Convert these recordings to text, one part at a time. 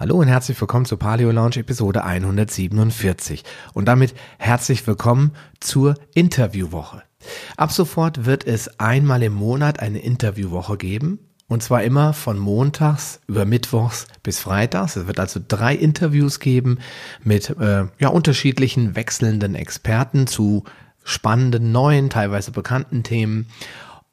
Hallo und herzlich willkommen zur Paleo Lounge Episode 147 und damit herzlich willkommen zur Interviewwoche. Ab sofort wird es einmal im Monat eine Interviewwoche geben und zwar immer von montags über mittwochs bis freitags. Es wird also drei Interviews geben mit äh, ja, unterschiedlichen wechselnden Experten zu spannenden, neuen, teilweise bekannten Themen.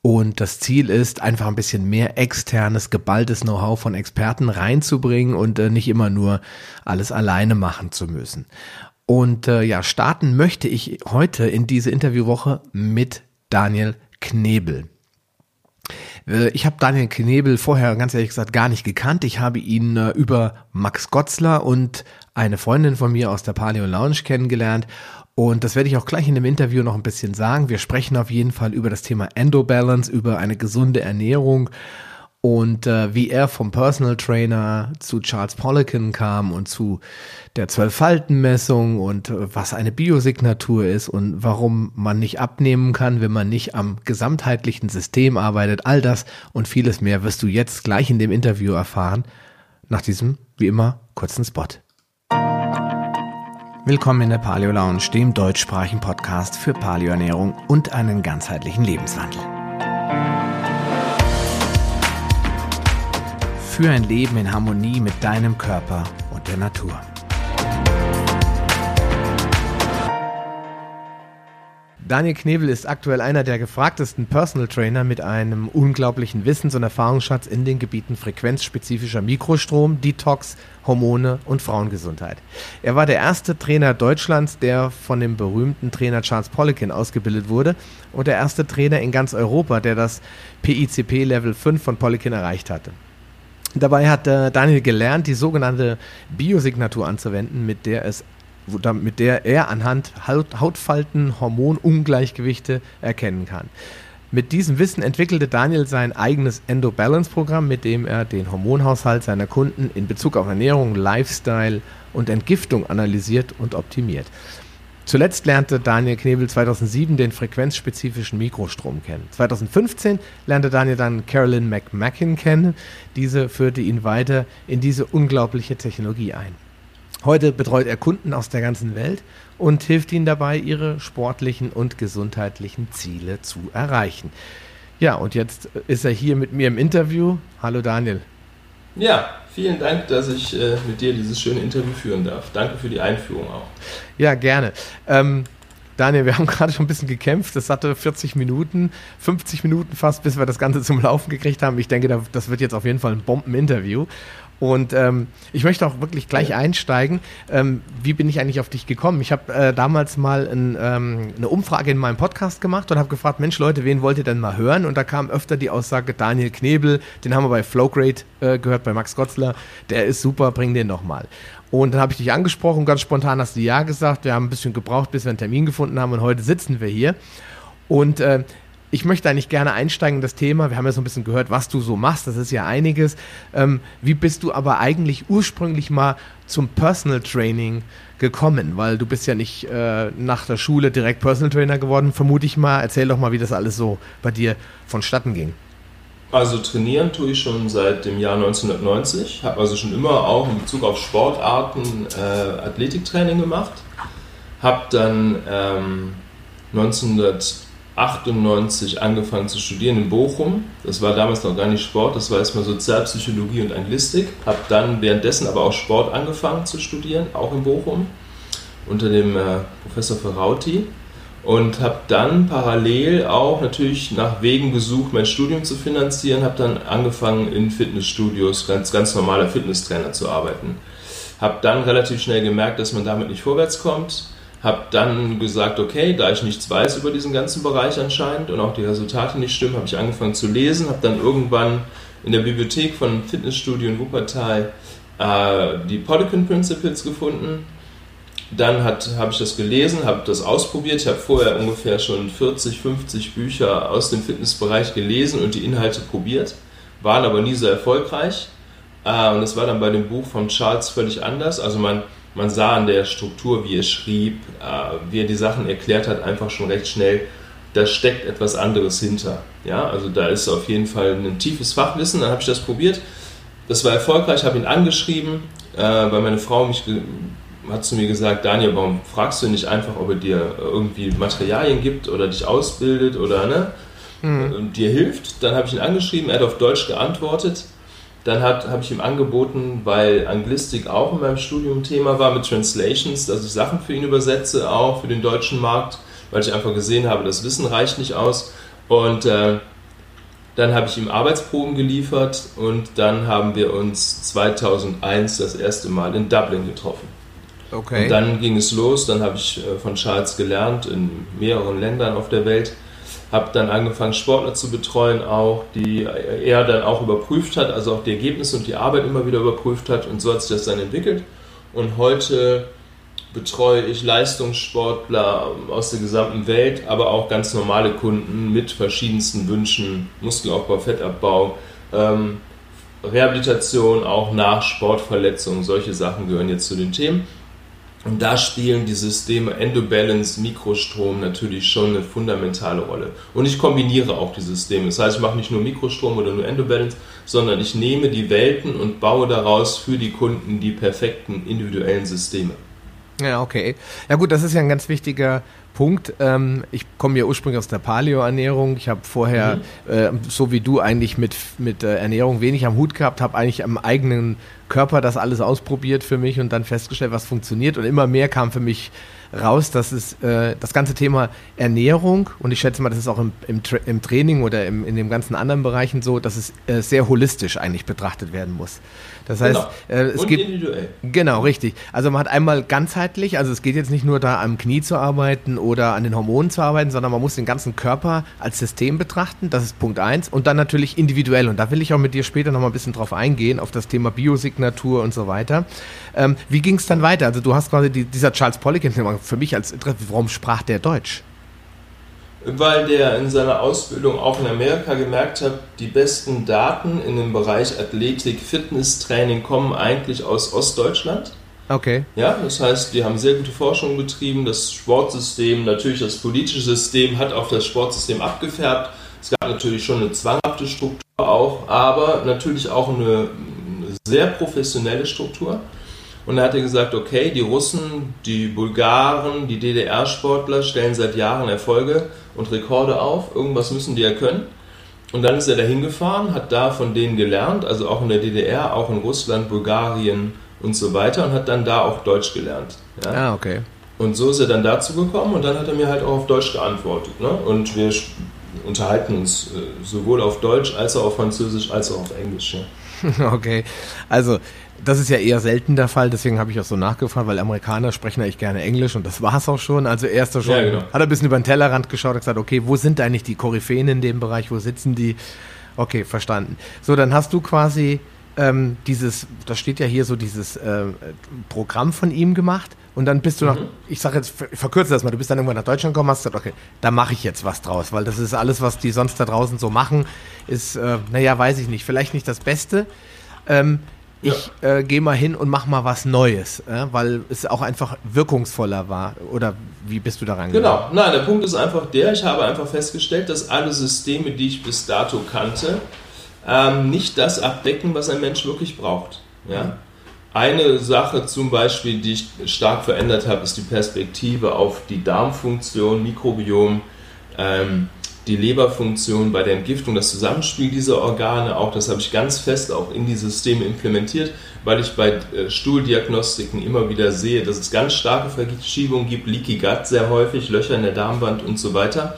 Und das Ziel ist, einfach ein bisschen mehr externes, geballtes Know-how von Experten reinzubringen und äh, nicht immer nur alles alleine machen zu müssen. Und äh, ja, starten möchte ich heute in diese Interviewwoche mit Daniel Knebel. Äh, ich habe Daniel Knebel vorher ganz ehrlich gesagt gar nicht gekannt. Ich habe ihn äh, über Max Gotzler und eine Freundin von mir aus der Paleo Lounge kennengelernt und das werde ich auch gleich in dem Interview noch ein bisschen sagen. Wir sprechen auf jeden Fall über das Thema Endobalance, über eine gesunde Ernährung und äh, wie er vom Personal Trainer zu Charles Poliquin kam und zu der Zwölf-Falten-Messung und äh, was eine Biosignatur ist und warum man nicht abnehmen kann, wenn man nicht am gesamtheitlichen System arbeitet. All das und vieles mehr wirst du jetzt gleich in dem Interview erfahren. Nach diesem, wie immer, kurzen Spot. Willkommen in der Paleo Lounge, dem deutschsprachigen Podcast für Paleoernährung und einen ganzheitlichen Lebenswandel. Für ein Leben in Harmonie mit deinem Körper und der Natur. Daniel Knebel ist aktuell einer der gefragtesten Personal Trainer mit einem unglaublichen Wissens- und Erfahrungsschatz in den Gebieten frequenzspezifischer Mikrostrom, Detox, Hormone und Frauengesundheit. Er war der erste Trainer Deutschlands, der von dem berühmten Trainer Charles Poliquin ausgebildet wurde und der erste Trainer in ganz Europa, der das PICP Level 5 von Poliquin erreicht hatte. Dabei hat äh, Daniel gelernt, die sogenannte Biosignatur anzuwenden, mit der es mit der er anhand Haut, Hautfalten, Hormonungleichgewichte erkennen kann. Mit diesem Wissen entwickelte Daniel sein eigenes Endo-Balance-Programm, mit dem er den Hormonhaushalt seiner Kunden in Bezug auf Ernährung, Lifestyle und Entgiftung analysiert und optimiert. Zuletzt lernte Daniel Knebel 2007 den frequenzspezifischen Mikrostrom kennen. 2015 lernte Daniel dann Carolyn McMackin kennen. Diese führte ihn weiter in diese unglaubliche Technologie ein. Heute betreut er Kunden aus der ganzen Welt und hilft ihnen dabei, ihre sportlichen und gesundheitlichen Ziele zu erreichen. Ja, und jetzt ist er hier mit mir im Interview. Hallo Daniel. Ja, vielen Dank, dass ich äh, mit dir dieses schöne Interview führen darf. Danke für die Einführung auch. Ja, gerne. Ähm, Daniel, wir haben gerade schon ein bisschen gekämpft. Das hatte 40 Minuten, 50 Minuten fast, bis wir das Ganze zum Laufen gekriegt haben. Ich denke, das wird jetzt auf jeden Fall ein Bombeninterview. Und ähm, ich möchte auch wirklich gleich ja. einsteigen. Ähm, wie bin ich eigentlich auf dich gekommen? Ich habe äh, damals mal ein, ähm, eine Umfrage in meinem Podcast gemacht und habe gefragt, Mensch Leute, wen wollt ihr denn mal hören? Und da kam öfter die Aussage, Daniel Knebel, den haben wir bei Flowgrade äh, gehört, bei Max Gotzler, der ist super, bring den noch mal. Und dann habe ich dich angesprochen, ganz spontan hast du Ja gesagt. Wir haben ein bisschen gebraucht, bis wir einen Termin gefunden haben und heute sitzen wir hier. Und äh, ich möchte eigentlich gerne einsteigen in das Thema. Wir haben ja so ein bisschen gehört, was du so machst. Das ist ja einiges. Ähm, wie bist du aber eigentlich ursprünglich mal zum Personal Training gekommen? Weil du bist ja nicht äh, nach der Schule direkt Personal Trainer geworden, vermute ich mal. Erzähl doch mal, wie das alles so bei dir vonstatten ging. Also trainieren tue ich schon seit dem Jahr 1990. Habe also schon immer auch in Bezug auf Sportarten äh, Athletiktraining gemacht. Habe dann ähm, 1900 98 angefangen zu studieren in Bochum. Das war damals noch gar nicht Sport, das war erstmal Sozialpsychologie und Anglistik. Habe dann währenddessen aber auch Sport angefangen zu studieren, auch in Bochum, unter dem äh, Professor Ferrauti. Und habe dann parallel auch natürlich nach Wegen gesucht, mein Studium zu finanzieren. Habe dann angefangen in Fitnessstudios, ganz, ganz normaler Fitnesstrainer zu arbeiten. Habe dann relativ schnell gemerkt, dass man damit nicht vorwärts kommt habe dann gesagt, okay, da ich nichts weiß über diesen ganzen Bereich anscheinend und auch die Resultate nicht stimmen, habe ich angefangen zu lesen, habe dann irgendwann in der Bibliothek von Fitnessstudio in Wuppertal äh, die Poliquin Principles gefunden. Dann habe ich das gelesen, habe das ausprobiert. Ich habe vorher ungefähr schon 40, 50 Bücher aus dem Fitnessbereich gelesen und die Inhalte probiert, waren aber nie so erfolgreich. Äh, und das war dann bei dem Buch von Charles völlig anders. Also man man sah an der Struktur, wie er schrieb, äh, wie er die Sachen erklärt hat, einfach schon recht schnell, da steckt etwas anderes hinter. Ja, also da ist auf jeden Fall ein tiefes Fachwissen. Dann habe ich das probiert. Das war erfolgreich, habe ihn angeschrieben. äh, weil meine Frau mich hat zu mir gesagt, Daniel, warum fragst du nicht einfach, ob er dir irgendwie Materialien gibt oder dich ausbildet oder ne, mhm. dir hilft? Dann habe ich ihn angeschrieben, er hat auf Deutsch geantwortet. Dann habe ich ihm angeboten, weil Anglistik auch in meinem Studium Thema war mit Translations, dass ich Sachen für ihn übersetze, auch für den deutschen Markt, weil ich einfach gesehen habe, das Wissen reicht nicht aus. Und äh, dann habe ich ihm Arbeitsproben geliefert und dann haben wir uns 2001 das erste Mal in Dublin getroffen. Okay. Und dann ging es los, dann habe ich äh, von Charles gelernt in mehreren Ländern auf der Welt, habe dann angefangen Sportler zu betreuen auch, die er dann auch überprüft hat, also auch die Ergebnisse und die Arbeit immer wieder überprüft hat und so hat sich das dann entwickelt. Und heute betreue ich Leistungssportler aus der gesamten Welt, aber auch ganz normale Kunden mit verschiedensten Wünschen, Muskelaufbau, Fettabbau, ähm, Rehabilitation auch nach Sportverletzungen, solche Sachen gehören jetzt zu den Themen. Und da spielen die Systeme Endobalance, Mikrostrom natürlich schon eine fundamentale Rolle. Und ich kombiniere auch die Systeme. Das heißt, ich mache nicht nur Mikrostrom oder nur Endobalance, sondern ich nehme die Welten und baue daraus für die Kunden die perfekten individuellen Systeme. Ja, okay. Ja gut, das ist ja ein ganz wichtiger Punkt. Ähm, ich komme ja ursprünglich aus der Paleo-Ernährung. Ich habe vorher, mhm. äh, so wie du, eigentlich mit, mit äh, Ernährung wenig am Hut gehabt, habe eigentlich am eigenen Körper das alles ausprobiert für mich und dann festgestellt, was funktioniert. Und immer mehr kam für mich raus, dass es äh, das ganze Thema Ernährung und ich schätze mal, das ist auch im, im, Tra im Training oder im, in den ganzen anderen Bereichen so, dass es äh, sehr holistisch eigentlich betrachtet werden muss. Das heißt, genau. äh, es und gibt individuell. Genau, richtig. Also man hat einmal ganzheitlich, also es geht jetzt nicht nur da am Knie zu arbeiten oder an den Hormonen zu arbeiten, sondern man muss den ganzen Körper als System betrachten. Das ist Punkt eins und dann natürlich individuell und da will ich auch mit dir später noch mal ein bisschen drauf eingehen auf das Thema Biosignatur und so weiter. Ähm, wie ging es dann weiter? Also du hast quasi die, dieser Charles Poliquin, für mich als Interesse, warum sprach der Deutsch? weil der in seiner Ausbildung auch in Amerika gemerkt hat, die besten Daten in dem Bereich Athletik, Fitnesstraining kommen eigentlich aus Ostdeutschland. Okay. Ja, das heißt, die haben sehr gute Forschung betrieben. Das Sportsystem, natürlich das politische System, hat auf das Sportsystem abgefärbt. Es gab natürlich schon eine zwanghafte Struktur auch, aber natürlich auch eine sehr professionelle Struktur. Und da hat er gesagt, okay, die Russen, die Bulgaren, die DDR-Sportler stellen seit Jahren Erfolge und Rekorde auf. Irgendwas müssen die ja können. Und dann ist er da hingefahren, hat da von denen gelernt, also auch in der DDR, auch in Russland, Bulgarien und so weiter und hat dann da auch Deutsch gelernt. Ja? Ah, okay. Und so ist er dann dazu gekommen und dann hat er mir halt auch auf Deutsch geantwortet. Ne? Und wir unterhalten uns äh, sowohl auf Deutsch als auch auf Französisch als auch auf Englisch. Ja. okay, also das ist ja eher selten der Fall, deswegen habe ich auch so nachgefragt, weil Amerikaner sprechen eigentlich gerne Englisch und das war es auch schon. Also er ist da schon, ja, genau. hat er ein bisschen über den Tellerrand geschaut und gesagt, okay, wo sind eigentlich die Koryphäen in dem Bereich, wo sitzen die? Okay, verstanden. So, dann hast du quasi ähm, dieses, da steht ja hier so dieses äh, Programm von ihm gemacht und dann bist du noch, mhm. ich sage jetzt, ich verkürze das mal, du bist dann irgendwann nach Deutschland gekommen, hast gesagt, okay, da mache ich jetzt was draus, weil das ist alles, was die sonst da draußen so machen, ist, äh, naja, weiß ich nicht, vielleicht nicht das Beste. Ähm, ich ja. äh, gehe mal hin und mach mal was Neues, äh, weil es auch einfach wirkungsvoller war. Oder wie bist du daran gegangen? Genau, nein, der Punkt ist einfach der, ich habe einfach festgestellt, dass alle Systeme, die ich bis dato kannte, ähm, nicht das abdecken, was ein Mensch wirklich braucht. Ja? Eine Sache zum Beispiel, die ich stark verändert habe, ist die Perspektive auf die Darmfunktion, Mikrobiom. Ähm, die Leberfunktion bei der Entgiftung, das Zusammenspiel dieser Organe, auch das habe ich ganz fest auch in die Systeme implementiert, weil ich bei äh, Stuhldiagnostiken immer wieder sehe, dass es ganz starke Verschiebungen gibt, Leaky Gut sehr häufig, Löcher in der Darmwand und so weiter.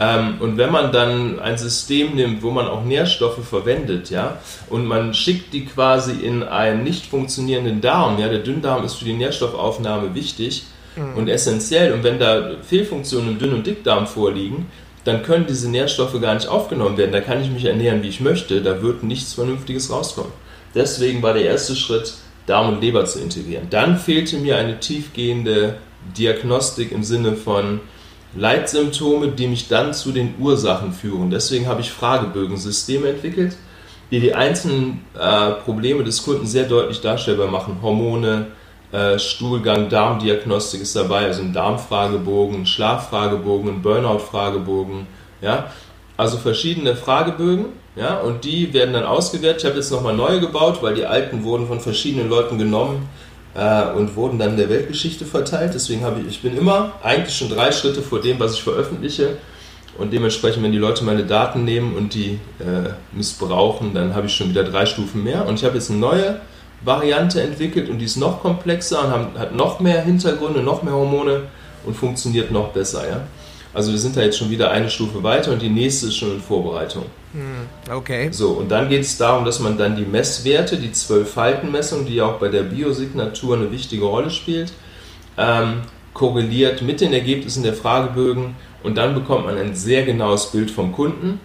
Ähm, und wenn man dann ein System nimmt, wo man auch Nährstoffe verwendet, ja, und man schickt die quasi in einen nicht funktionierenden Darm, ja, der Dünndarm ist für die Nährstoffaufnahme wichtig mhm. und essentiell, und wenn da Fehlfunktionen im Dünn- und Dickdarm vorliegen, dann können diese Nährstoffe gar nicht aufgenommen werden. Da kann ich mich ernähren, wie ich möchte. Da wird nichts Vernünftiges rauskommen. Deswegen war der erste Schritt, Darm und Leber zu integrieren. Dann fehlte mir eine tiefgehende Diagnostik im Sinne von Leitsymptome, die mich dann zu den Ursachen führen. Deswegen habe ich Fragebögensysteme entwickelt, die die einzelnen äh, Probleme des Kunden sehr deutlich darstellbar machen. Hormone, äh, Stuhlgang, Darmdiagnostik ist dabei, also ein Darmfragebogen, ein Schlaffragebogen, ein Burnout-Fragebogen, ja, also verschiedene Fragebögen, Ja, und die werden dann ausgewertet. Ich habe jetzt nochmal neue gebaut, weil die alten wurden von verschiedenen Leuten genommen äh, und wurden dann der Weltgeschichte verteilt. Deswegen habe ich, ich bin immer eigentlich schon drei Schritte vor dem, was ich veröffentliche. Und dementsprechend, wenn die Leute meine Daten nehmen und die äh, missbrauchen, dann habe ich schon wieder drei Stufen mehr. Und ich habe jetzt eine neue Variante entwickelt und die ist noch komplexer und haben, hat noch mehr Hintergründe, noch mehr Hormone und funktioniert noch besser. Ja? Also wir sind da jetzt schon wieder eine Stufe weiter und die nächste ist schon in Vorbereitung. Hm, okay. So, und dann geht es darum, dass man dann die Messwerte, die Zwölf-Falten-Messung, die ja auch bei der Biosignatur eine wichtige Rolle spielt, ähm, korreliert mit den Ergebnissen der Fragebögen und dann bekommt man ein sehr genaues Bild vom Kunden.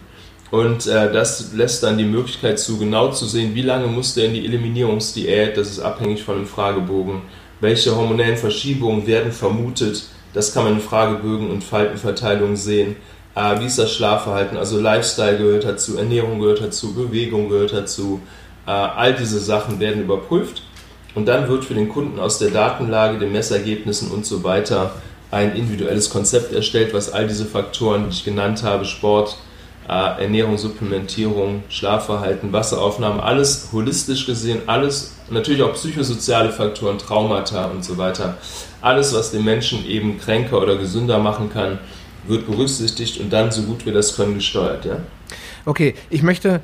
Und äh, das lässt dann die Möglichkeit zu, genau zu sehen, wie lange muss der in die Eliminierungsdiät, das ist abhängig von dem Fragebogen, welche hormonellen Verschiebungen werden vermutet, das kann man in Fragebögen und Faltenverteilung sehen. Äh, wie ist das Schlafverhalten? Also Lifestyle gehört dazu, Ernährung gehört dazu, Bewegung gehört dazu. Äh, all diese Sachen werden überprüft und dann wird für den Kunden aus der Datenlage, den Messergebnissen und so weiter ein individuelles Konzept erstellt, was all diese Faktoren, die ich genannt habe, Sport, Ernährung, Supplementierung, Schlafverhalten, Wasseraufnahme, alles holistisch gesehen, alles, natürlich auch psychosoziale Faktoren, Traumata und so weiter, alles, was den Menschen eben kränker oder gesünder machen kann, wird berücksichtigt und dann so gut wir das können gesteuert. Ja? Okay, ich möchte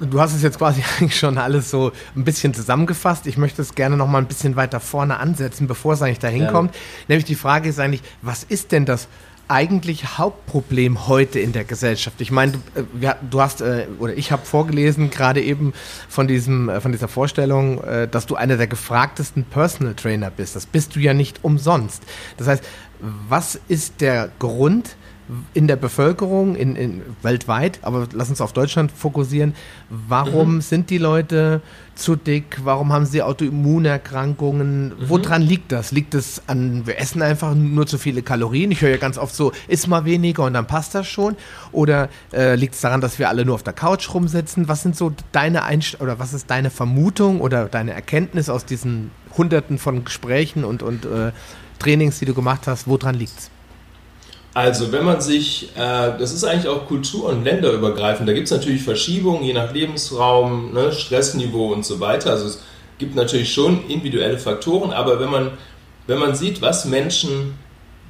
du hast es jetzt quasi eigentlich schon alles so ein bisschen zusammengefasst. Ich möchte es gerne noch mal ein bisschen weiter vorne ansetzen, bevor es eigentlich dahin ja. kommt. Nämlich die Frage ist eigentlich, was ist denn das eigentlich Hauptproblem heute in der Gesellschaft? Ich meine, du, äh, du hast äh, oder ich habe vorgelesen gerade eben von diesem äh, von dieser Vorstellung, dass du einer der gefragtesten Personal Trainer bist. Das bist du ja nicht umsonst. Das heißt, was ist der Grund? In der Bevölkerung, in, in, weltweit, aber lass uns auf Deutschland fokussieren. Warum mhm. sind die Leute zu dick? Warum haben sie Autoimmunerkrankungen? Mhm. Woran liegt das? Liegt es an, wir essen einfach nur zu viele Kalorien? Ich höre ja ganz oft so, iss mal weniger und dann passt das schon. Oder äh, liegt es daran, dass wir alle nur auf der Couch rumsitzen? Was sind so deine Einst oder was ist deine Vermutung oder deine Erkenntnis aus diesen Hunderten von Gesprächen und, und äh, Trainings, die du gemacht hast? Woran liegt es? Also wenn man sich, äh, das ist eigentlich auch kultur- und länderübergreifend, da gibt es natürlich Verschiebungen je nach Lebensraum, ne, Stressniveau und so weiter. Also es gibt natürlich schon individuelle Faktoren, aber wenn man, wenn man sieht, was Menschen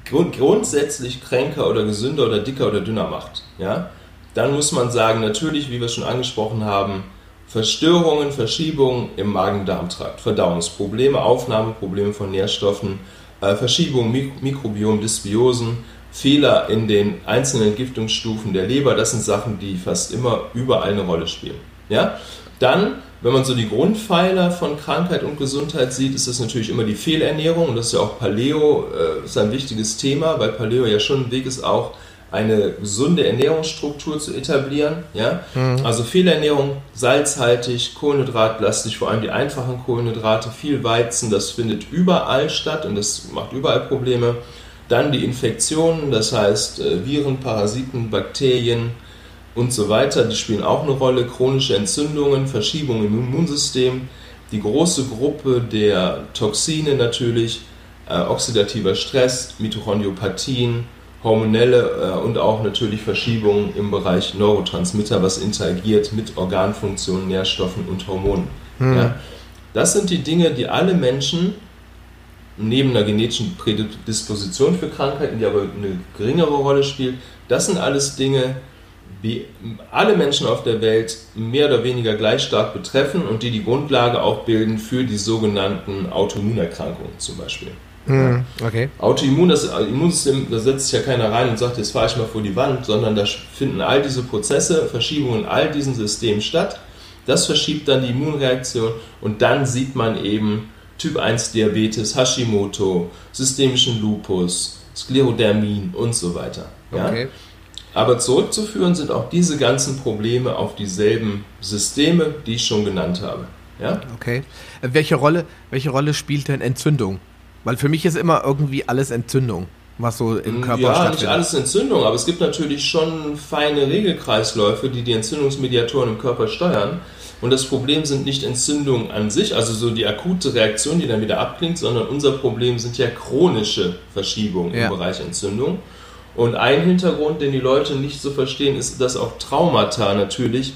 grund grundsätzlich kränker oder gesünder oder dicker oder dünner macht, ja, dann muss man sagen, natürlich, wie wir schon angesprochen haben, Verstörungen, Verschiebungen im Magen-Darm-Trakt, Verdauungsprobleme, Aufnahmeprobleme von Nährstoffen, äh, Verschiebungen, Mik Mikrobiom, Dysbiosen, Fehler in den einzelnen Entgiftungsstufen der Leber, das sind Sachen, die fast immer überall eine Rolle spielen. Ja? Dann, wenn man so die Grundpfeiler von Krankheit und Gesundheit sieht, ist das natürlich immer die Fehlernährung und das ist ja auch Paleo, äh, ist ein wichtiges Thema, weil Paleo ja schon ein Weg ist, auch eine gesunde Ernährungsstruktur zu etablieren. Ja? Mhm. Also Fehlernährung, salzhaltig, kohlenhydratlastig, vor allem die einfachen Kohlenhydrate, viel Weizen, das findet überall statt und das macht überall Probleme. Dann die Infektionen, das heißt äh, Viren, Parasiten, Bakterien und so weiter, die spielen auch eine Rolle. Chronische Entzündungen, Verschiebungen im Immunsystem, die große Gruppe der Toxine natürlich, äh, oxidativer Stress, Mitochondriopathien, hormonelle äh, und auch natürlich Verschiebungen im Bereich Neurotransmitter, was interagiert mit Organfunktionen, Nährstoffen und Hormonen. Hm. Ja. Das sind die Dinge, die alle Menschen neben einer genetischen Prädisposition für Krankheiten, die aber eine geringere Rolle spielt, das sind alles Dinge, die alle Menschen auf der Welt mehr oder weniger gleich stark betreffen und die die Grundlage auch bilden für die sogenannten Autoimmunerkrankungen zum Beispiel. Hm, okay. Autoimmun, das Immunsystem, da setzt sich ja keiner rein und sagt, jetzt fahre ich mal vor die Wand, sondern da finden all diese Prozesse, Verschiebungen in all diesen Systemen statt. Das verschiebt dann die Immunreaktion und dann sieht man eben, Typ 1 Diabetes, Hashimoto, systemischen Lupus, Sklerodermin und so weiter. Ja? Okay. Aber zurückzuführen sind auch diese ganzen Probleme auf dieselben Systeme, die ich schon genannt habe. Ja? Okay. Welche Rolle, welche Rolle spielt denn Entzündung? Weil für mich ist immer irgendwie alles Entzündung, was so im Körper ja, stattfindet. Ja, nicht alles Entzündung, aber es gibt natürlich schon feine Regelkreisläufe, die die Entzündungsmediatoren im Körper steuern. Und das Problem sind nicht Entzündungen an sich, also so die akute Reaktion, die dann wieder abklingt, sondern unser Problem sind ja chronische Verschiebungen ja. im Bereich Entzündung. Und ein Hintergrund, den die Leute nicht so verstehen, ist, dass auch Traumata natürlich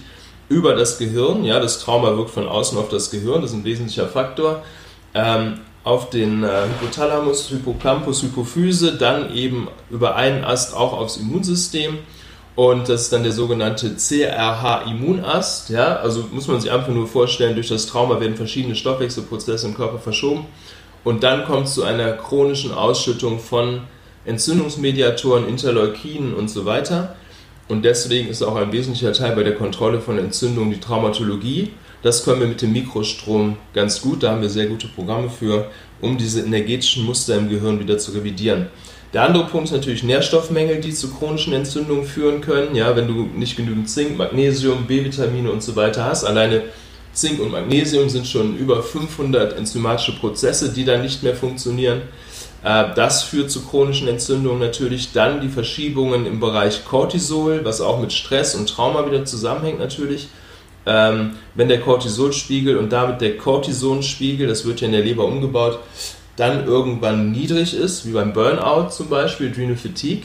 über das Gehirn. Ja, das Trauma wirkt von außen auf das Gehirn, das ist ein wesentlicher Faktor. Ähm, auf den äh, Hypothalamus, Hippocampus, Hypophyse, dann eben über einen Ast auch aufs Immunsystem. Und das ist dann der sogenannte CRH-Immunast. Ja? Also muss man sich einfach nur vorstellen, durch das Trauma werden verschiedene Stoffwechselprozesse im Körper verschoben. Und dann kommt es zu einer chronischen Ausschüttung von Entzündungsmediatoren, Interleukinen und so weiter. Und deswegen ist auch ein wesentlicher Teil bei der Kontrolle von Entzündungen die Traumatologie. Das können wir mit dem Mikrostrom ganz gut, da haben wir sehr gute Programme für, um diese energetischen Muster im Gehirn wieder zu revidieren. Der andere Punkt ist natürlich Nährstoffmängel, die zu chronischen Entzündungen führen können. Ja, wenn du nicht genügend Zink, Magnesium, B-Vitamine und so weiter hast, alleine Zink und Magnesium sind schon über 500 enzymatische Prozesse, die dann nicht mehr funktionieren. Äh, das führt zu chronischen Entzündungen natürlich. Dann die Verschiebungen im Bereich Cortisol, was auch mit Stress und Trauma wieder zusammenhängt natürlich. Ähm, wenn der Cortisolspiegel und damit der Cortisonspiegel, das wird ja in der Leber umgebaut, dann irgendwann niedrig ist, wie beim Burnout zum Beispiel, Adrenal Fatigue,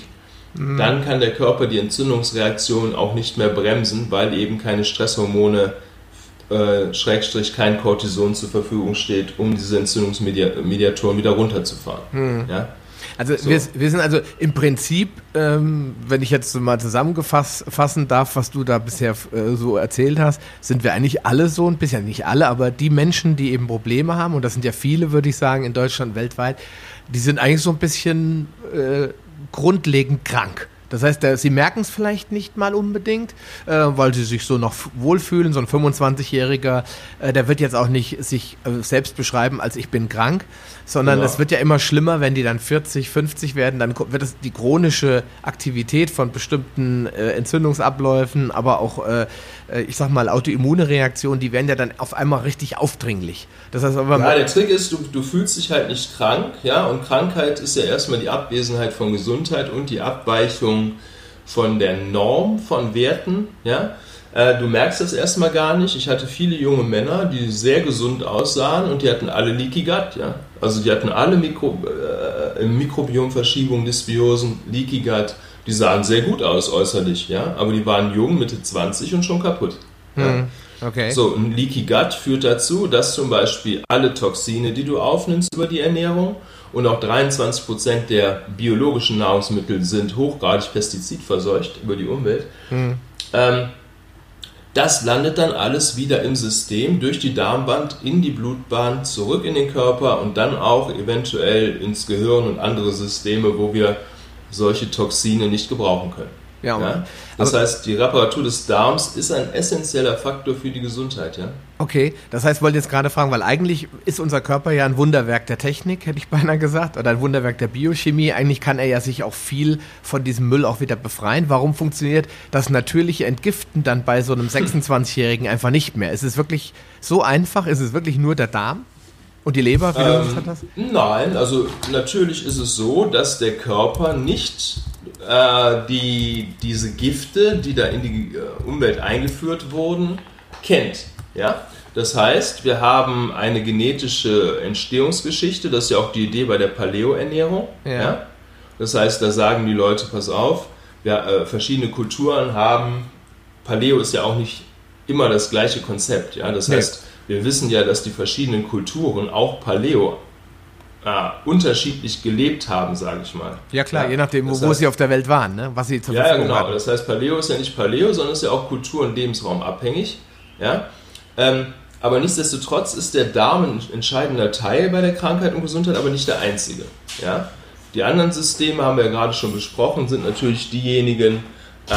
mhm. dann kann der Körper die Entzündungsreaktion auch nicht mehr bremsen, weil eben keine Stresshormone äh, Schrägstrich kein Cortison zur Verfügung steht, um diese Entzündungsmediatoren wieder runterzufahren. Mhm. Ja? Also so. wir, wir, sind also im Prinzip, ähm, wenn ich jetzt mal zusammenfassen darf, was du da bisher äh, so erzählt hast, sind wir eigentlich alle so ein bisschen, nicht alle, aber die Menschen, die eben Probleme haben, und das sind ja viele, würde ich sagen, in Deutschland, weltweit, die sind eigentlich so ein bisschen äh, grundlegend krank. Das heißt, sie merken es vielleicht nicht mal unbedingt, äh, weil sie sich so noch wohlfühlen. So ein 25-Jähriger, äh, der wird jetzt auch nicht sich äh, selbst beschreiben, als ich bin krank, sondern es wird ja immer schlimmer, wenn die dann 40, 50 werden. Dann wird es die chronische Aktivität von bestimmten äh, Entzündungsabläufen, aber auch, äh, äh, ich sag mal, autoimmune Reaktionen, die werden ja dann auf einmal richtig aufdringlich. Das heißt aber. Ja, der Trick ist, du, du fühlst dich halt nicht krank, ja, und Krankheit ist ja erstmal die Abwesenheit von Gesundheit und die Abweichung von der Norm von Werten, ja. Äh, du merkst das erstmal gar nicht. Ich hatte viele junge Männer, die sehr gesund aussahen und die hatten alle Leaky Gut, ja. Also die hatten alle Mikro, äh, Mikrobiomverschiebungen, Dysbiosen, Leaky Gut. Die sahen sehr gut aus äußerlich, ja. Aber die waren jung, Mitte 20 und schon kaputt. Ja? Hm, okay. So, ein Leaky Gut führt dazu, dass zum Beispiel alle Toxine, die du aufnimmst über die Ernährung, und auch 23% der biologischen Nahrungsmittel sind hochgradig pestizidverseucht über die Umwelt. Hm. Ähm, das landet dann alles wieder im System durch die Darmwand in die Blutbahn zurück in den Körper und dann auch eventuell ins Gehirn und andere Systeme, wo wir solche Toxine nicht gebrauchen können. Ja, ja? Das heißt, die Reparatur des Darms ist ein essentieller Faktor für die Gesundheit, ja. Okay, das heißt, ich wollte jetzt gerade fragen, weil eigentlich ist unser Körper ja ein Wunderwerk der Technik, hätte ich beinahe gesagt, oder ein Wunderwerk der Biochemie. Eigentlich kann er ja sich auch viel von diesem Müll auch wieder befreien. Warum funktioniert das natürliche Entgiften dann bei so einem 26-Jährigen einfach nicht mehr? Ist es wirklich so einfach? Ist es wirklich nur der Darm? Und die Leber, wie ähm, du gesagt hast? Nein, also natürlich ist es so, dass der Körper nicht äh, die, diese Gifte, die da in die äh, Umwelt eingeführt wurden, kennt. Ja? Das heißt, wir haben eine genetische Entstehungsgeschichte, das ist ja auch die Idee bei der Paleo-Ernährung. Ja. ja. Das heißt, da sagen die Leute, pass auf, wir, äh, verschiedene Kulturen haben, Paleo ist ja auch nicht immer das gleiche Konzept. Ja? Das heißt, wir wissen ja, dass die verschiedenen Kulturen auch Paleo äh, unterschiedlich gelebt haben, sage ich mal. Ja klar, ja, je nachdem, wo, heißt, sie auf der Welt waren, ne? was sie zur Ja, genau. Hatten. Das heißt, Paleo ist ja nicht Paleo, sondern ist ja auch Kultur- und Lebensraum abhängig. Ja? Ähm, aber nichtsdestotrotz ist der Darm ein entscheidender Teil bei der Krankheit und Gesundheit, aber nicht der einzige. Ja? Die anderen Systeme haben wir ja gerade schon besprochen, sind natürlich diejenigen, äh,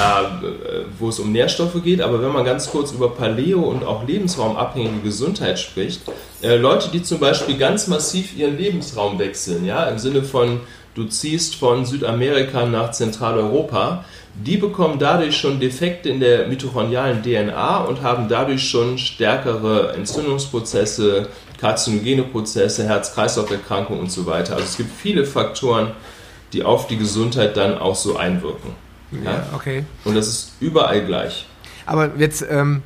wo es um Nährstoffe geht. Aber wenn man ganz kurz über Paleo und auch lebensraumabhängige Gesundheit spricht, äh, Leute, die zum Beispiel ganz massiv ihren Lebensraum wechseln, ja, im Sinne von du ziehst von Südamerika nach Zentraleuropa, die bekommen dadurch schon Defekte in der mitochondrialen DNA und haben dadurch schon stärkere Entzündungsprozesse, karzinogene Prozesse, Herz-Kreislauf-Erkrankungen und so weiter. Also es gibt viele Faktoren, die auf die Gesundheit dann auch so einwirken. Ja, okay. Und das ist überall gleich. Aber jetzt, ähm,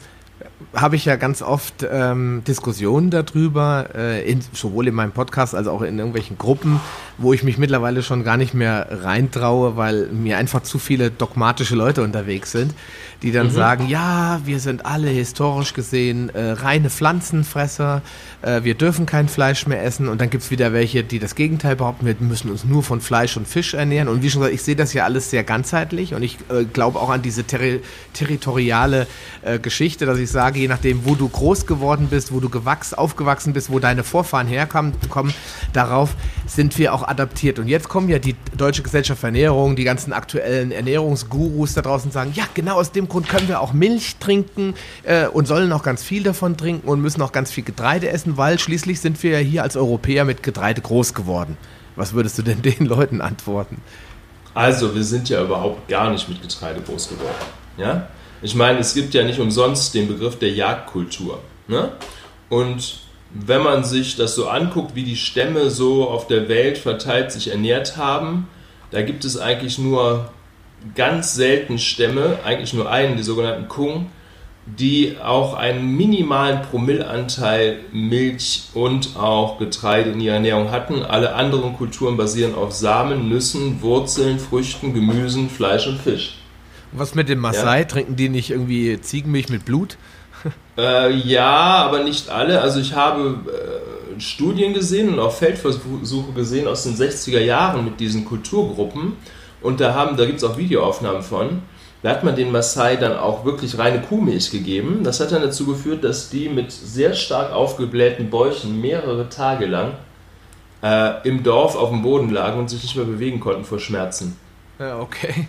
habe ich ja ganz oft ähm, Diskussionen darüber, äh, in, sowohl in meinem Podcast als auch in irgendwelchen Gruppen, wo ich mich mittlerweile schon gar nicht mehr reintraue, weil mir einfach zu viele dogmatische Leute unterwegs sind, die dann mhm. sagen, ja, wir sind alle historisch gesehen äh, reine Pflanzenfresser, äh, wir dürfen kein Fleisch mehr essen. Und dann gibt's wieder welche, die das Gegenteil behaupten, wir müssen uns nur von Fleisch und Fisch ernähren. Und wie schon gesagt, ich sehe das ja alles sehr ganzheitlich. Und ich äh, glaube auch an diese terri territoriale äh, Geschichte, dass ich sage, je nachdem, wo du groß geworden bist, wo du gewachs, aufgewachsen bist, wo deine Vorfahren herkommen, kommen, darauf sind wir auch adaptiert. Und jetzt kommen ja die Deutsche Gesellschaft für Ernährung, die ganzen aktuellen Ernährungsgurus da draußen sagen, ja, genau aus dem Grund können wir auch Milch trinken äh, und sollen auch ganz viel davon trinken und müssen auch ganz viel Getreide essen, weil schließlich sind wir ja hier als Europäer mit Getreide groß geworden. Was würdest du denn den Leuten antworten? Also, wir sind ja überhaupt gar nicht mit Getreide groß geworden. Ja? Ich meine, es gibt ja nicht umsonst den Begriff der Jagdkultur. Ne? Und wenn man sich das so anguckt, wie die Stämme so auf der Welt verteilt sich ernährt haben, da gibt es eigentlich nur ganz selten Stämme, eigentlich nur einen, die sogenannten Kung, die auch einen minimalen Promillanteil Milch und auch Getreide in ihrer Ernährung hatten. Alle anderen Kulturen basieren auf Samen, Nüssen, Wurzeln, Früchten, Gemüsen, Fleisch und Fisch. Was mit dem Maasai? Ja. Trinken die nicht irgendwie Ziegenmilch mit Blut? Äh, ja, aber nicht alle. Also ich habe äh, Studien gesehen und auch Feldversuche gesehen aus den 60er Jahren mit diesen Kulturgruppen. Und da, da gibt es auch Videoaufnahmen von. Da hat man den Maasai dann auch wirklich reine Kuhmilch gegeben. Das hat dann dazu geführt, dass die mit sehr stark aufgeblähten Bäuchen mehrere Tage lang äh, im Dorf auf dem Boden lagen und sich nicht mehr bewegen konnten vor Schmerzen. Ja, okay.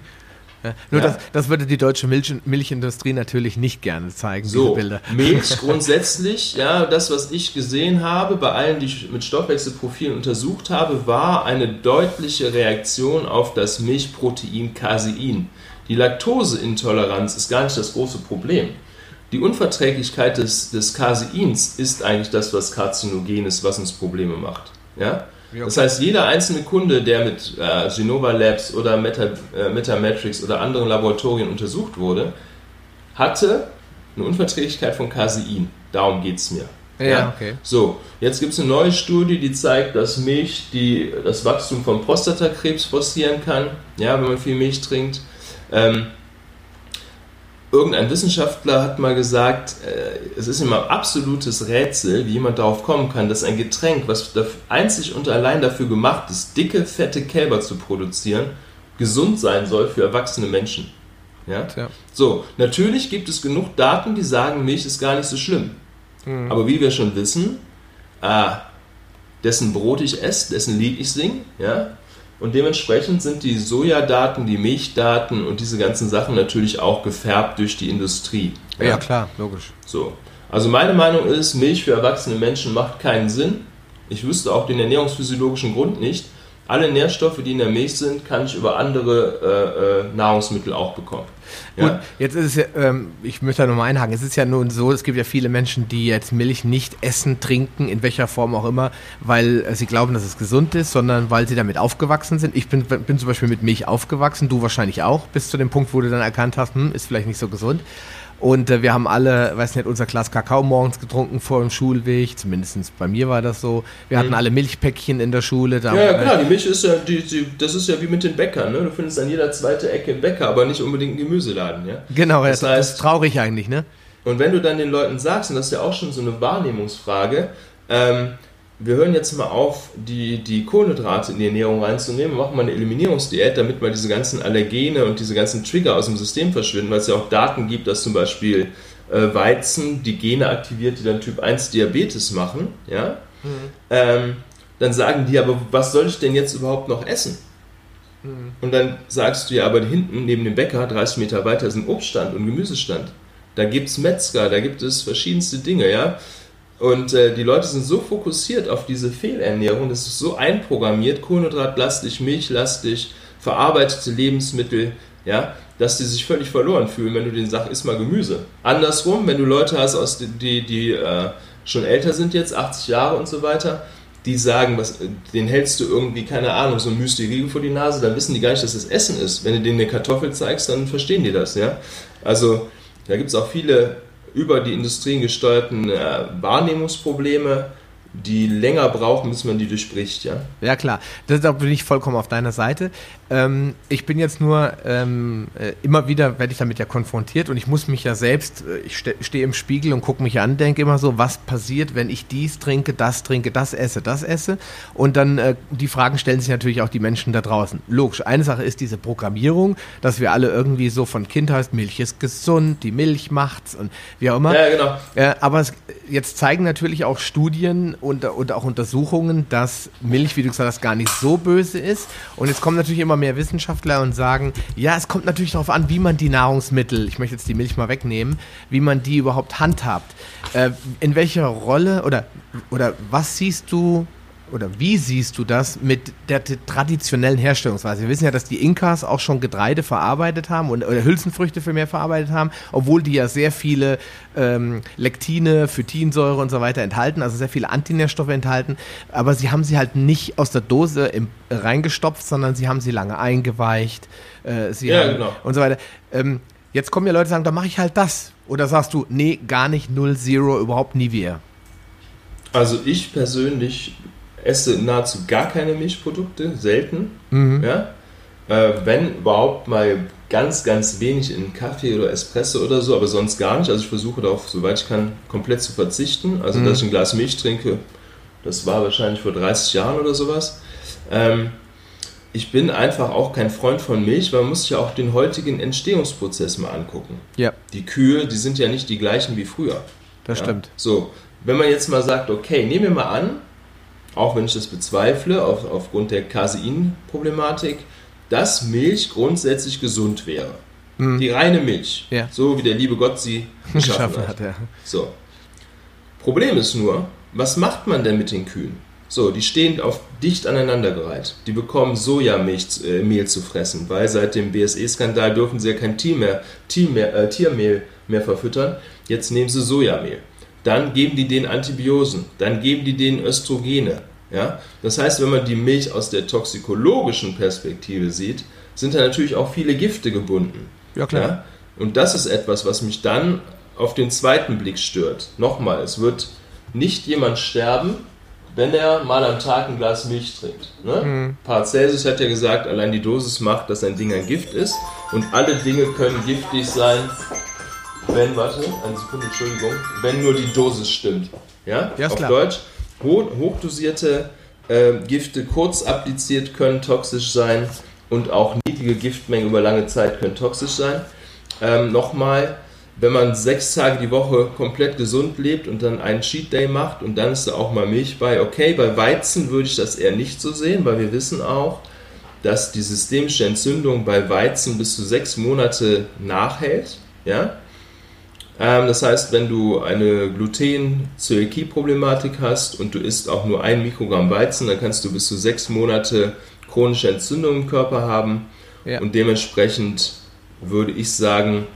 Ja, nur ja. Das, das würde die deutsche Milch, Milchindustrie natürlich nicht gerne zeigen, so, diese Bilder. Milch grundsätzlich, ja, das, was ich gesehen habe, bei allen, die ich mit Stoffwechselprofilen untersucht habe, war eine deutliche Reaktion auf das Milchprotein Casein. Die Laktoseintoleranz ist gar nicht das große Problem. Die Unverträglichkeit des, des Caseins ist eigentlich das, was karzinogen ist, was uns Probleme macht. Ja? Das heißt, jeder einzelne Kunde, der mit äh, Genova Labs oder Meta, äh, Metamatrix oder anderen Laboratorien untersucht wurde, hatte eine Unverträglichkeit von Casein. Darum geht es mir. Ja, ja, okay. So, jetzt gibt es eine neue Studie, die zeigt, dass Milch die, das Wachstum von Prostatakrebs forcieren kann, ja, wenn man viel Milch trinkt. Ähm, irgendein Wissenschaftler hat mal gesagt, äh, es ist immer absolutes Rätsel, wie jemand darauf kommen kann, dass ein Getränk, was einzig und allein dafür gemacht ist, dicke, fette Kälber zu produzieren, gesund sein soll für erwachsene Menschen. Ja? ja. So, natürlich gibt es genug Daten, die sagen, Milch ist gar nicht so schlimm. Mhm. Aber wie wir schon wissen, äh, dessen Brot ich esse, dessen Lied ich singe, ja, und dementsprechend sind die Sojadaten, die Milchdaten und diese ganzen Sachen natürlich auch gefärbt durch die Industrie. Ja, ja klar, logisch. So. Also meine Meinung ist, Milch für erwachsene Menschen macht keinen Sinn. Ich wüsste auch den ernährungsphysiologischen Grund nicht. Alle Nährstoffe, die in der Milch sind, kann ich über andere äh, äh, Nahrungsmittel auch bekommen. Ja. Gut, jetzt ist es ja, ähm, ich möchte da nochmal einhaken, es ist ja nun so, es gibt ja viele Menschen, die jetzt Milch nicht essen, trinken, in welcher Form auch immer, weil äh, sie glauben, dass es gesund ist, sondern weil sie damit aufgewachsen sind. Ich bin, bin zum Beispiel mit Milch aufgewachsen, du wahrscheinlich auch, bis zu dem Punkt, wo du dann erkannt hast, hm, ist vielleicht nicht so gesund. Und äh, wir haben alle, weiß nicht, unser Glas Kakao morgens getrunken vor dem Schulweg, zumindest bei mir war das so. Wir hatten mhm. alle Milchpäckchen in der Schule. Da ja, ja, klar, die Milch ist ja, die, die, das ist ja wie mit den Bäckern, ne? Du findest an jeder zweiten Ecke einen Bäcker, aber nicht unbedingt einen Gemüseladen, ja? Genau, das, heißt, das ist traurig eigentlich, ne? Und wenn du dann den Leuten sagst, und das ist ja auch schon so eine Wahrnehmungsfrage, ähm, wir hören jetzt mal auf, die, die Kohlenhydrate in die Ernährung reinzunehmen, machen mal eine Eliminierungsdiät, damit mal diese ganzen Allergene und diese ganzen Trigger aus dem System verschwinden, weil es ja auch Daten gibt, dass zum Beispiel äh, Weizen die Gene aktiviert, die dann Typ 1 Diabetes machen, ja, mhm. ähm, dann sagen die, aber was soll ich denn jetzt überhaupt noch essen? Mhm. Und dann sagst du ja, aber hinten neben dem Bäcker, 30 Meter weiter, ist ein Obststand und Gemüsestand. Da gibt es Metzger, da gibt es verschiedenste Dinge, ja. Und äh, die Leute sind so fokussiert auf diese Fehlernährung, das ist so einprogrammiert, kohlenhydratlastig, milchlastig, verarbeitete Lebensmittel, ja, dass die sich völlig verloren fühlen, wenn du denen sagst, isst mal Gemüse. Andersrum, wenn du Leute hast, aus die, die, äh, schon älter sind jetzt, 80 Jahre und so weiter, die sagen, was, den hältst du irgendwie, keine Ahnung, so ein Müsli-Riegel vor die Nase, dann wissen die gar nicht, dass das Essen ist. Wenn du denen eine Kartoffel zeigst, dann verstehen die das, ja. Also, da gibt es auch viele über die Industrien gesteuerten äh, Wahrnehmungsprobleme die länger brauchen, bis man die durchbricht, ja. Ja, klar. Das, da bin ich vollkommen auf deiner Seite. Ähm, ich bin jetzt nur, ähm, äh, immer wieder werde ich damit ja konfrontiert und ich muss mich ja selbst, äh, ich ste stehe im Spiegel und gucke mich an, denke immer so, was passiert, wenn ich dies trinke, das trinke, das esse, das esse. Und dann äh, die Fragen stellen sich natürlich auch die Menschen da draußen. Logisch, eine Sache ist diese Programmierung, dass wir alle irgendwie so von Kindheit, Milch ist gesund, die Milch macht's und wie auch immer. Ja, genau. Äh, aber es, jetzt zeigen natürlich auch Studien und, und auch Untersuchungen, dass Milch, wie du gesagt hast, gar nicht so böse ist. Und jetzt kommen natürlich immer immer mehr Wissenschaftler und sagen, ja, es kommt natürlich darauf an, wie man die Nahrungsmittel, ich möchte jetzt die Milch mal wegnehmen, wie man die überhaupt handhabt. Äh, in welcher Rolle oder, oder was siehst du oder wie siehst du das mit der traditionellen Herstellungsweise? Wir wissen ja, dass die Inkas auch schon Getreide verarbeitet haben und, oder Hülsenfrüchte für mehr verarbeitet haben, obwohl die ja sehr viele ähm, Lektine, Phytinsäure und so weiter enthalten, also sehr viele Antinährstoffe enthalten. Aber sie haben sie halt nicht aus der Dose im, äh, reingestopft, sondern sie haben sie lange eingeweicht. Äh, sie ja, haben, genau. Und so weiter. Ähm, jetzt kommen ja Leute, die sagen, da mache ich halt das. Oder sagst du, nee, gar nicht, null, zero, überhaupt nie wieder? Also ich persönlich esse nahezu gar keine Milchprodukte, selten. Mhm. Ja? Äh, wenn überhaupt mal ganz, ganz wenig in Kaffee oder Espresso oder so, aber sonst gar nicht. Also ich versuche darauf, soweit ich kann, komplett zu verzichten. Also mhm. dass ich ein Glas Milch trinke, das war wahrscheinlich vor 30 Jahren oder sowas. Ähm, ich bin einfach auch kein Freund von Milch, weil man muss sich ja auch den heutigen Entstehungsprozess mal angucken. Ja. Die Kühe, die sind ja nicht die gleichen wie früher. Das ja? stimmt. So, wenn man jetzt mal sagt, okay, nehmen wir mal an, auch wenn ich das bezweifle, auf, aufgrund der Casein-Problematik, dass Milch grundsätzlich gesund wäre. Mhm. Die reine Milch. Ja. So wie der liebe Gott sie geschaffen hat. hat ja. So. Problem ist nur, was macht man denn mit den Kühen? So, die stehen auf dicht aneinandergereiht. Die bekommen Sojamilch, äh, Mehl zu fressen, weil seit dem BSE-Skandal dürfen sie ja kein Tier mehr, Tier mehr, äh, Tiermehl mehr verfüttern. Jetzt nehmen sie Sojamehl dann geben die denen Antibiosen, dann geben die denen Östrogene. Ja? Das heißt, wenn man die Milch aus der toxikologischen Perspektive sieht, sind da natürlich auch viele Gifte gebunden. Ja, klar. Ja? Und das ist etwas, was mich dann auf den zweiten Blick stört. Nochmal, es wird nicht jemand sterben, wenn er mal am Tag ein Glas Milch trinkt. Ne? Mhm. Paracelsus hat ja gesagt, allein die Dosis macht, dass ein Ding ein Gift ist und alle Dinge können giftig sein, wenn, warte, eine Sekunde, Entschuldigung, wenn nur die Dosis stimmt. Ja, ja auf klar. Deutsch, ho hochdosierte äh, Gifte kurz appliziert können toxisch sein und auch niedrige Giftmengen über lange Zeit können toxisch sein. Ähm, Nochmal, wenn man sechs Tage die Woche komplett gesund lebt und dann einen Cheat Day macht und dann ist da auch mal Milch bei, okay, bei Weizen würde ich das eher nicht so sehen, weil wir wissen auch, dass die systemische Entzündung bei Weizen bis zu sechs Monate nachhält. Ja? Ähm, das heißt, wenn du eine Gluten-Zöliakie-Problematik hast und du isst auch nur ein Mikrogramm Weizen, dann kannst du bis zu sechs Monate chronische Entzündung im Körper haben. Ja. Und dementsprechend würde ich sagen,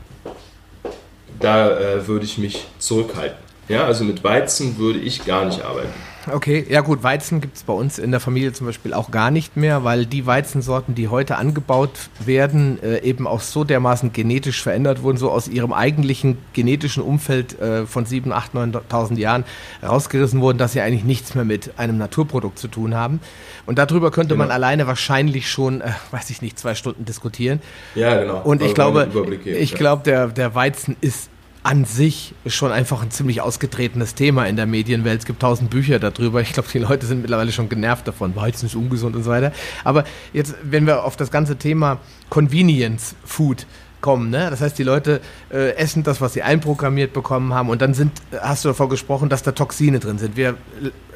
da äh, würde ich mich zurückhalten. Ja, also mit Weizen würde ich gar nicht arbeiten. Okay, ja gut, Weizen gibt es bei uns in der Familie zum Beispiel auch gar nicht mehr, weil die Weizensorten, die heute angebaut werden, äh, eben auch so dermaßen genetisch verändert wurden, so aus ihrem eigentlichen genetischen Umfeld äh, von 7.000, 8.000, 9.000 Jahren rausgerissen wurden, dass sie eigentlich nichts mehr mit einem Naturprodukt zu tun haben. Und darüber könnte genau. man alleine wahrscheinlich schon, äh, weiß ich nicht, zwei Stunden diskutieren. Ja, genau. Und ich glaube, ich glaube, der, der Weizen ist an sich schon einfach ein ziemlich ausgetretenes Thema in der Medienwelt. Es gibt tausend Bücher darüber. Ich glaube, die Leute sind mittlerweile schon genervt davon. Weizen ist ungesund und so weiter. Aber jetzt, wenn wir auf das ganze Thema Convenience Food kommen. Ne? Das heißt, die Leute äh, essen das, was sie einprogrammiert bekommen haben. Und dann sind, hast du davor gesprochen, dass da Toxine drin sind. Wir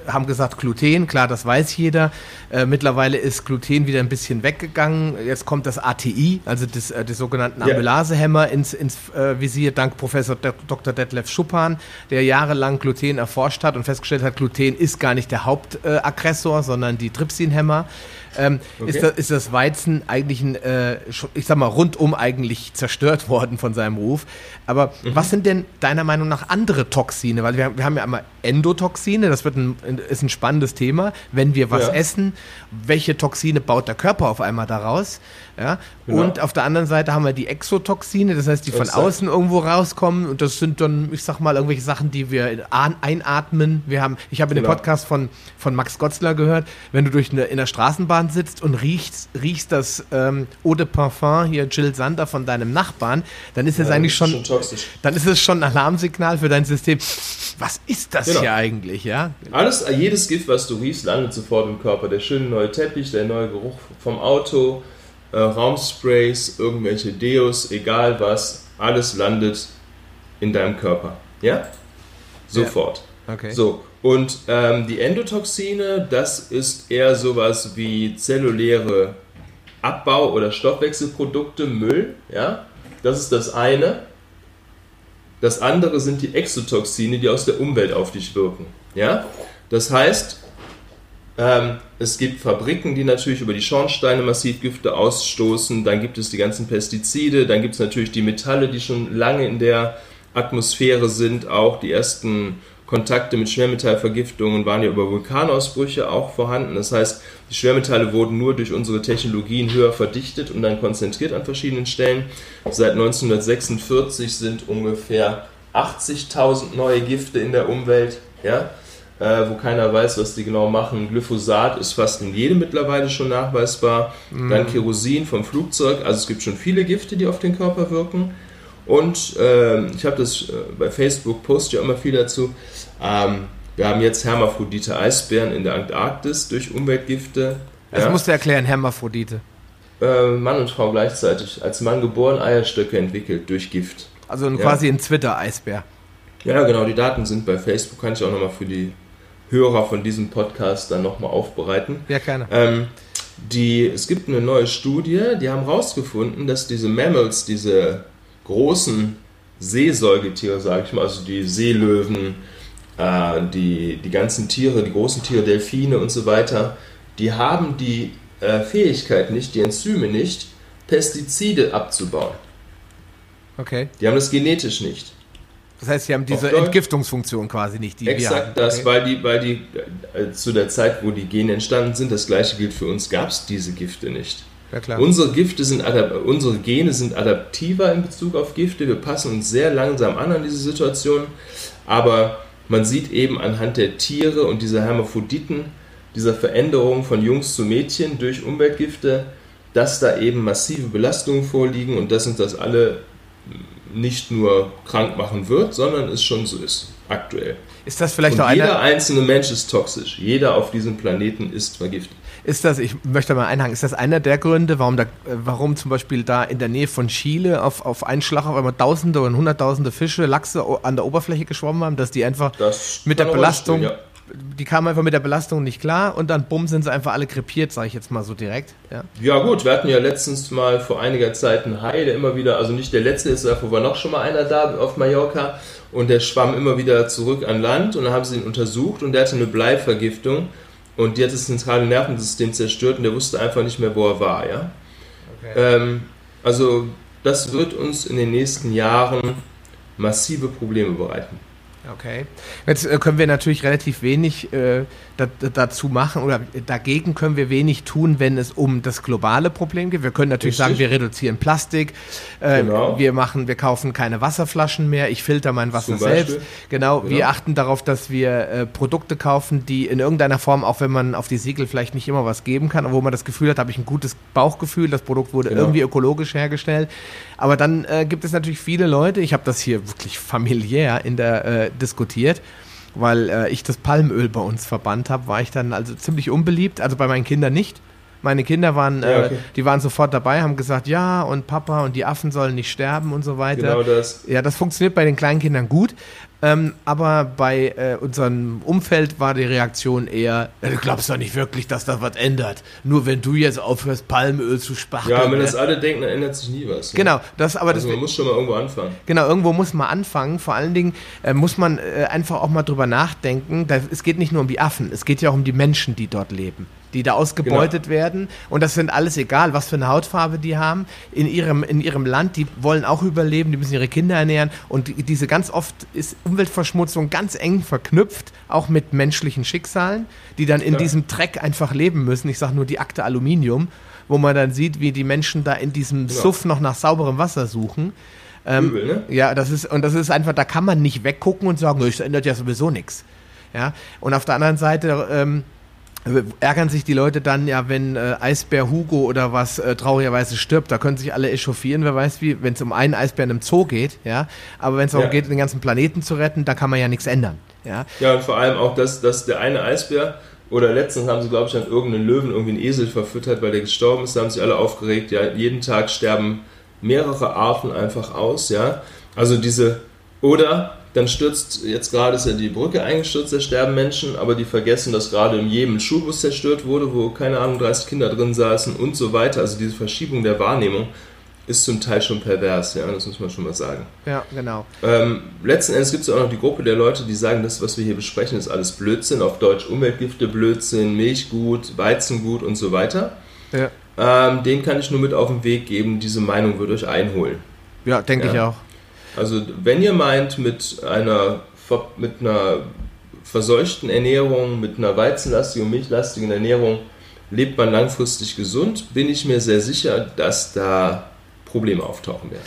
haben gesagt Gluten, klar, das weiß jeder. Äh, mittlerweile ist Gluten wieder ein bisschen weggegangen. Jetzt kommt das ATI, also das, äh, des sogenannten Amylasehämmer ins, ins äh, Visier, dank Professor Dr. Detlef Schuppan, der jahrelang Gluten erforscht hat und festgestellt hat, Gluten ist gar nicht der Hauptaggressor, sondern die Trypsinhämmer. Ähm, okay. ist, das, ist das Weizen eigentlich, ein, äh, ich sag mal, rundum eigentlich zerstört worden von seinem Ruf. Aber mhm. was sind denn deiner Meinung nach andere Toxine? Weil wir, wir haben ja einmal Endotoxine, das wird ein, ist ein spannendes Thema. Wenn wir was ja. essen, welche Toxine baut der Körper auf einmal daraus? Ja? Genau. Und auf der anderen Seite haben wir die Exotoxine, das heißt, die von außen irgendwo rauskommen. Und das sind dann, ich sag mal, irgendwelche Sachen, die wir einatmen. Wir haben, ich habe in genau. dem Podcast von, von Max Gotzler gehört, wenn du durch eine, in der Straßenbahn sitzt und riechst, riechst das ähm, Eau de Parfum, hier Jill Sander von deinem Nachbarn, dann ist es ja, eigentlich schon, schon dann ist es schon ein Alarmsignal für dein System. Was ist das genau. hier eigentlich, ja? Alles, jedes Gift, was du riechst, landet sofort im Körper. Der schöne neue Teppich, der neue Geruch vom Auto, äh, Raumsprays, irgendwelche Deos, egal was, alles landet in deinem Körper. Ja? Sofort. Ja. Okay. So, und ähm, die Endotoxine, das ist eher sowas wie zelluläre Abbau- oder Stoffwechselprodukte, Müll. Ja? Das ist das eine. Das andere sind die Exotoxine, die aus der Umwelt auf dich wirken. Ja? Das heißt, ähm, es gibt Fabriken, die natürlich über die Schornsteine Massivgifte ausstoßen. Dann gibt es die ganzen Pestizide. Dann gibt es natürlich die Metalle, die schon lange in der Atmosphäre sind. Auch die ersten Kontakte mit Schwermetallvergiftungen waren ja über Vulkanausbrüche auch vorhanden. Das heißt, die Schwermetalle wurden nur durch unsere Technologien höher verdichtet und dann konzentriert an verschiedenen Stellen. Seit 1946 sind ungefähr 80.000 neue Gifte in der Umwelt. Ja? Äh, wo keiner weiß, was die genau machen. Glyphosat ist fast in jedem mittlerweile schon nachweisbar. Mhm. Dann Kerosin vom Flugzeug. Also es gibt schon viele Gifte, die auf den Körper wirken. Und äh, ich habe das äh, bei Facebook, poste ja immer viel dazu. Ähm, wir haben jetzt Hermaphrodite Eisbären in der Antarktis durch Umweltgifte. Das ja. musst du erklären, Hermaphrodite. Äh, Mann und Frau gleichzeitig. Als Mann geboren, Eierstöcke entwickelt durch Gift. Also ein, ja. quasi ein Twitter-Eisbär. Ja, genau, die Daten sind bei Facebook, kann ich auch nochmal für die Hörer von diesem Podcast dann nochmal aufbereiten. Ja, gerne. Ähm, die, es gibt eine neue Studie, die haben herausgefunden, dass diese Mammals, diese großen Seesäugetiere, sage ich mal, also die Seelöwen, äh, die, die ganzen Tiere, die großen Tiere, Delfine und so weiter, die haben die äh, Fähigkeit nicht, die Enzyme nicht, Pestizide abzubauen. Okay. Die haben das genetisch nicht. Das heißt, sie haben diese Entgiftungsfunktion quasi nicht, die Exakt wir das, okay. weil die, weil die äh, zu der Zeit, wo die Gene entstanden sind, das gleiche gilt für uns, gab es diese Gifte nicht. Ja. Unsere Gifte sind unsere Gene sind adaptiver in Bezug auf Gifte. Wir passen uns sehr langsam an an diese Situation, aber man sieht eben anhand der Tiere und dieser Hermaphroditen, dieser Veränderung von Jungs zu Mädchen durch Umweltgifte, dass da eben massive Belastungen vorliegen und dass uns das alle nicht nur krank machen wird, sondern es schon so ist, aktuell. Ist das vielleicht Und auch jeder einzelne Mensch ist toxisch. Jeder auf diesem Planeten ist vergiftet. Ist das, ich möchte mal einhaken, ist das einer der Gründe, warum, da, warum zum Beispiel da in der Nähe von Chile auf, auf einen Schlag auf einmal Tausende und Hunderttausende Fische, Lachse an der Oberfläche geschwommen haben, dass die einfach das mit der Belastung, stehen, ja die kamen einfach mit der Belastung nicht klar und dann bumm sind sie einfach alle krepiert, sage ich jetzt mal so direkt. Ja. ja gut, wir hatten ja letztens mal vor einiger Zeit einen Hai, der immer wieder, also nicht der letzte ist, davor war noch schon mal einer da auf Mallorca und der schwamm immer wieder zurück an Land und dann haben sie ihn untersucht und der hatte eine Bleivergiftung und die hat das zentrale Nervensystem zerstört und der wusste einfach nicht mehr, wo er war, ja. Okay. Ähm, also das wird uns in den nächsten Jahren massive Probleme bereiten. Okay. Jetzt äh, können wir natürlich relativ wenig äh, dazu machen oder dagegen können wir wenig tun, wenn es um das globale Problem geht. Wir können natürlich Richtig. sagen, wir reduzieren Plastik, äh, genau. wir machen, wir kaufen keine Wasserflaschen mehr, ich filter mein Wasser selbst. Genau, genau, wir achten darauf, dass wir äh, Produkte kaufen, die in irgendeiner Form, auch wenn man auf die Siegel vielleicht nicht immer was geben kann, wo man das Gefühl hat, habe ich ein gutes Bauchgefühl, das Produkt wurde genau. irgendwie ökologisch hergestellt. Aber dann äh, gibt es natürlich viele Leute, ich habe das hier wirklich familiär in der äh, diskutiert, weil äh, ich das Palmöl bei uns verbannt habe, war ich dann also ziemlich unbeliebt, also bei meinen Kindern nicht. Meine Kinder waren, ja, okay. äh, die waren sofort dabei, haben gesagt, ja, und Papa und die Affen sollen nicht sterben und so weiter. Genau das. Ja, das funktioniert bei den kleinen Kindern gut. Ähm, aber bei äh, unserem Umfeld war die Reaktion eher, du glaubst doch nicht wirklich, dass das was ändert. Nur wenn du jetzt aufhörst, Palmöl zu spachteln. Ja, wenn das alle denken, dann ändert sich nie was. Ne? Genau, das aber also das, man muss schon mal irgendwo anfangen. Genau, irgendwo muss man anfangen. Vor allen Dingen äh, muss man äh, einfach auch mal drüber nachdenken. Da, es geht nicht nur um die Affen, es geht ja auch um die Menschen, die dort leben. Die da ausgebeutet genau. werden. Und das sind alles egal, was für eine Hautfarbe die haben. In ihrem, in ihrem Land, die wollen auch überleben, die müssen ihre Kinder ernähren. Und die, diese ganz oft ist Umweltverschmutzung ganz eng verknüpft, auch mit menschlichen Schicksalen, die dann in ja. diesem Dreck einfach leben müssen. Ich sage nur die Akte Aluminium, wo man dann sieht, wie die Menschen da in diesem genau. Suff noch nach sauberem Wasser suchen. Ähm, Übel, ne? Ja, das ist, und das ist einfach, da kann man nicht weggucken und sagen, das ändert ja sowieso nichts. Ja, und auf der anderen Seite, ähm, ärgern sich die Leute dann ja, wenn äh, Eisbär Hugo oder was äh, traurigerweise stirbt. Da können sich alle echauffieren, wer weiß wie, wenn es um einen Eisbär in einem Zoo geht, ja. Aber wenn es darum ja. geht, den ganzen Planeten zu retten, da kann man ja nichts ändern. Ja, ja und vor allem auch, dass, dass der eine Eisbär oder letztens haben sie, glaube ich, an irgendeinen Löwen irgendwie einen Esel verfüttert, weil der gestorben ist. Da haben sich alle aufgeregt. Ja, jeden Tag sterben mehrere Arten einfach aus. Ja, also diese oder dann stürzt, jetzt gerade ist ja die Brücke eingestürzt, da sterben Menschen, aber die vergessen, dass gerade im Jemen Schulbus zerstört wurde, wo keine Ahnung 30 Kinder drin saßen und so weiter. Also diese Verschiebung der Wahrnehmung ist zum Teil schon pervers, ja, das muss man schon mal sagen. Ja, genau. Ähm, letzten Endes gibt es auch noch die Gruppe der Leute, die sagen, das, was wir hier besprechen, ist alles Blödsinn, auf Deutsch Umweltgifte, Blödsinn, Milchgut, Weizengut und so weiter. Ja. Ähm, den kann ich nur mit auf den Weg geben, diese Meinung wird euch einholen. Ja, denke ja. ich auch. Also wenn ihr meint, mit einer, mit einer verseuchten Ernährung, mit einer weizenlastigen und milchlastigen Ernährung lebt man langfristig gesund, bin ich mir sehr sicher, dass da Probleme auftauchen werden.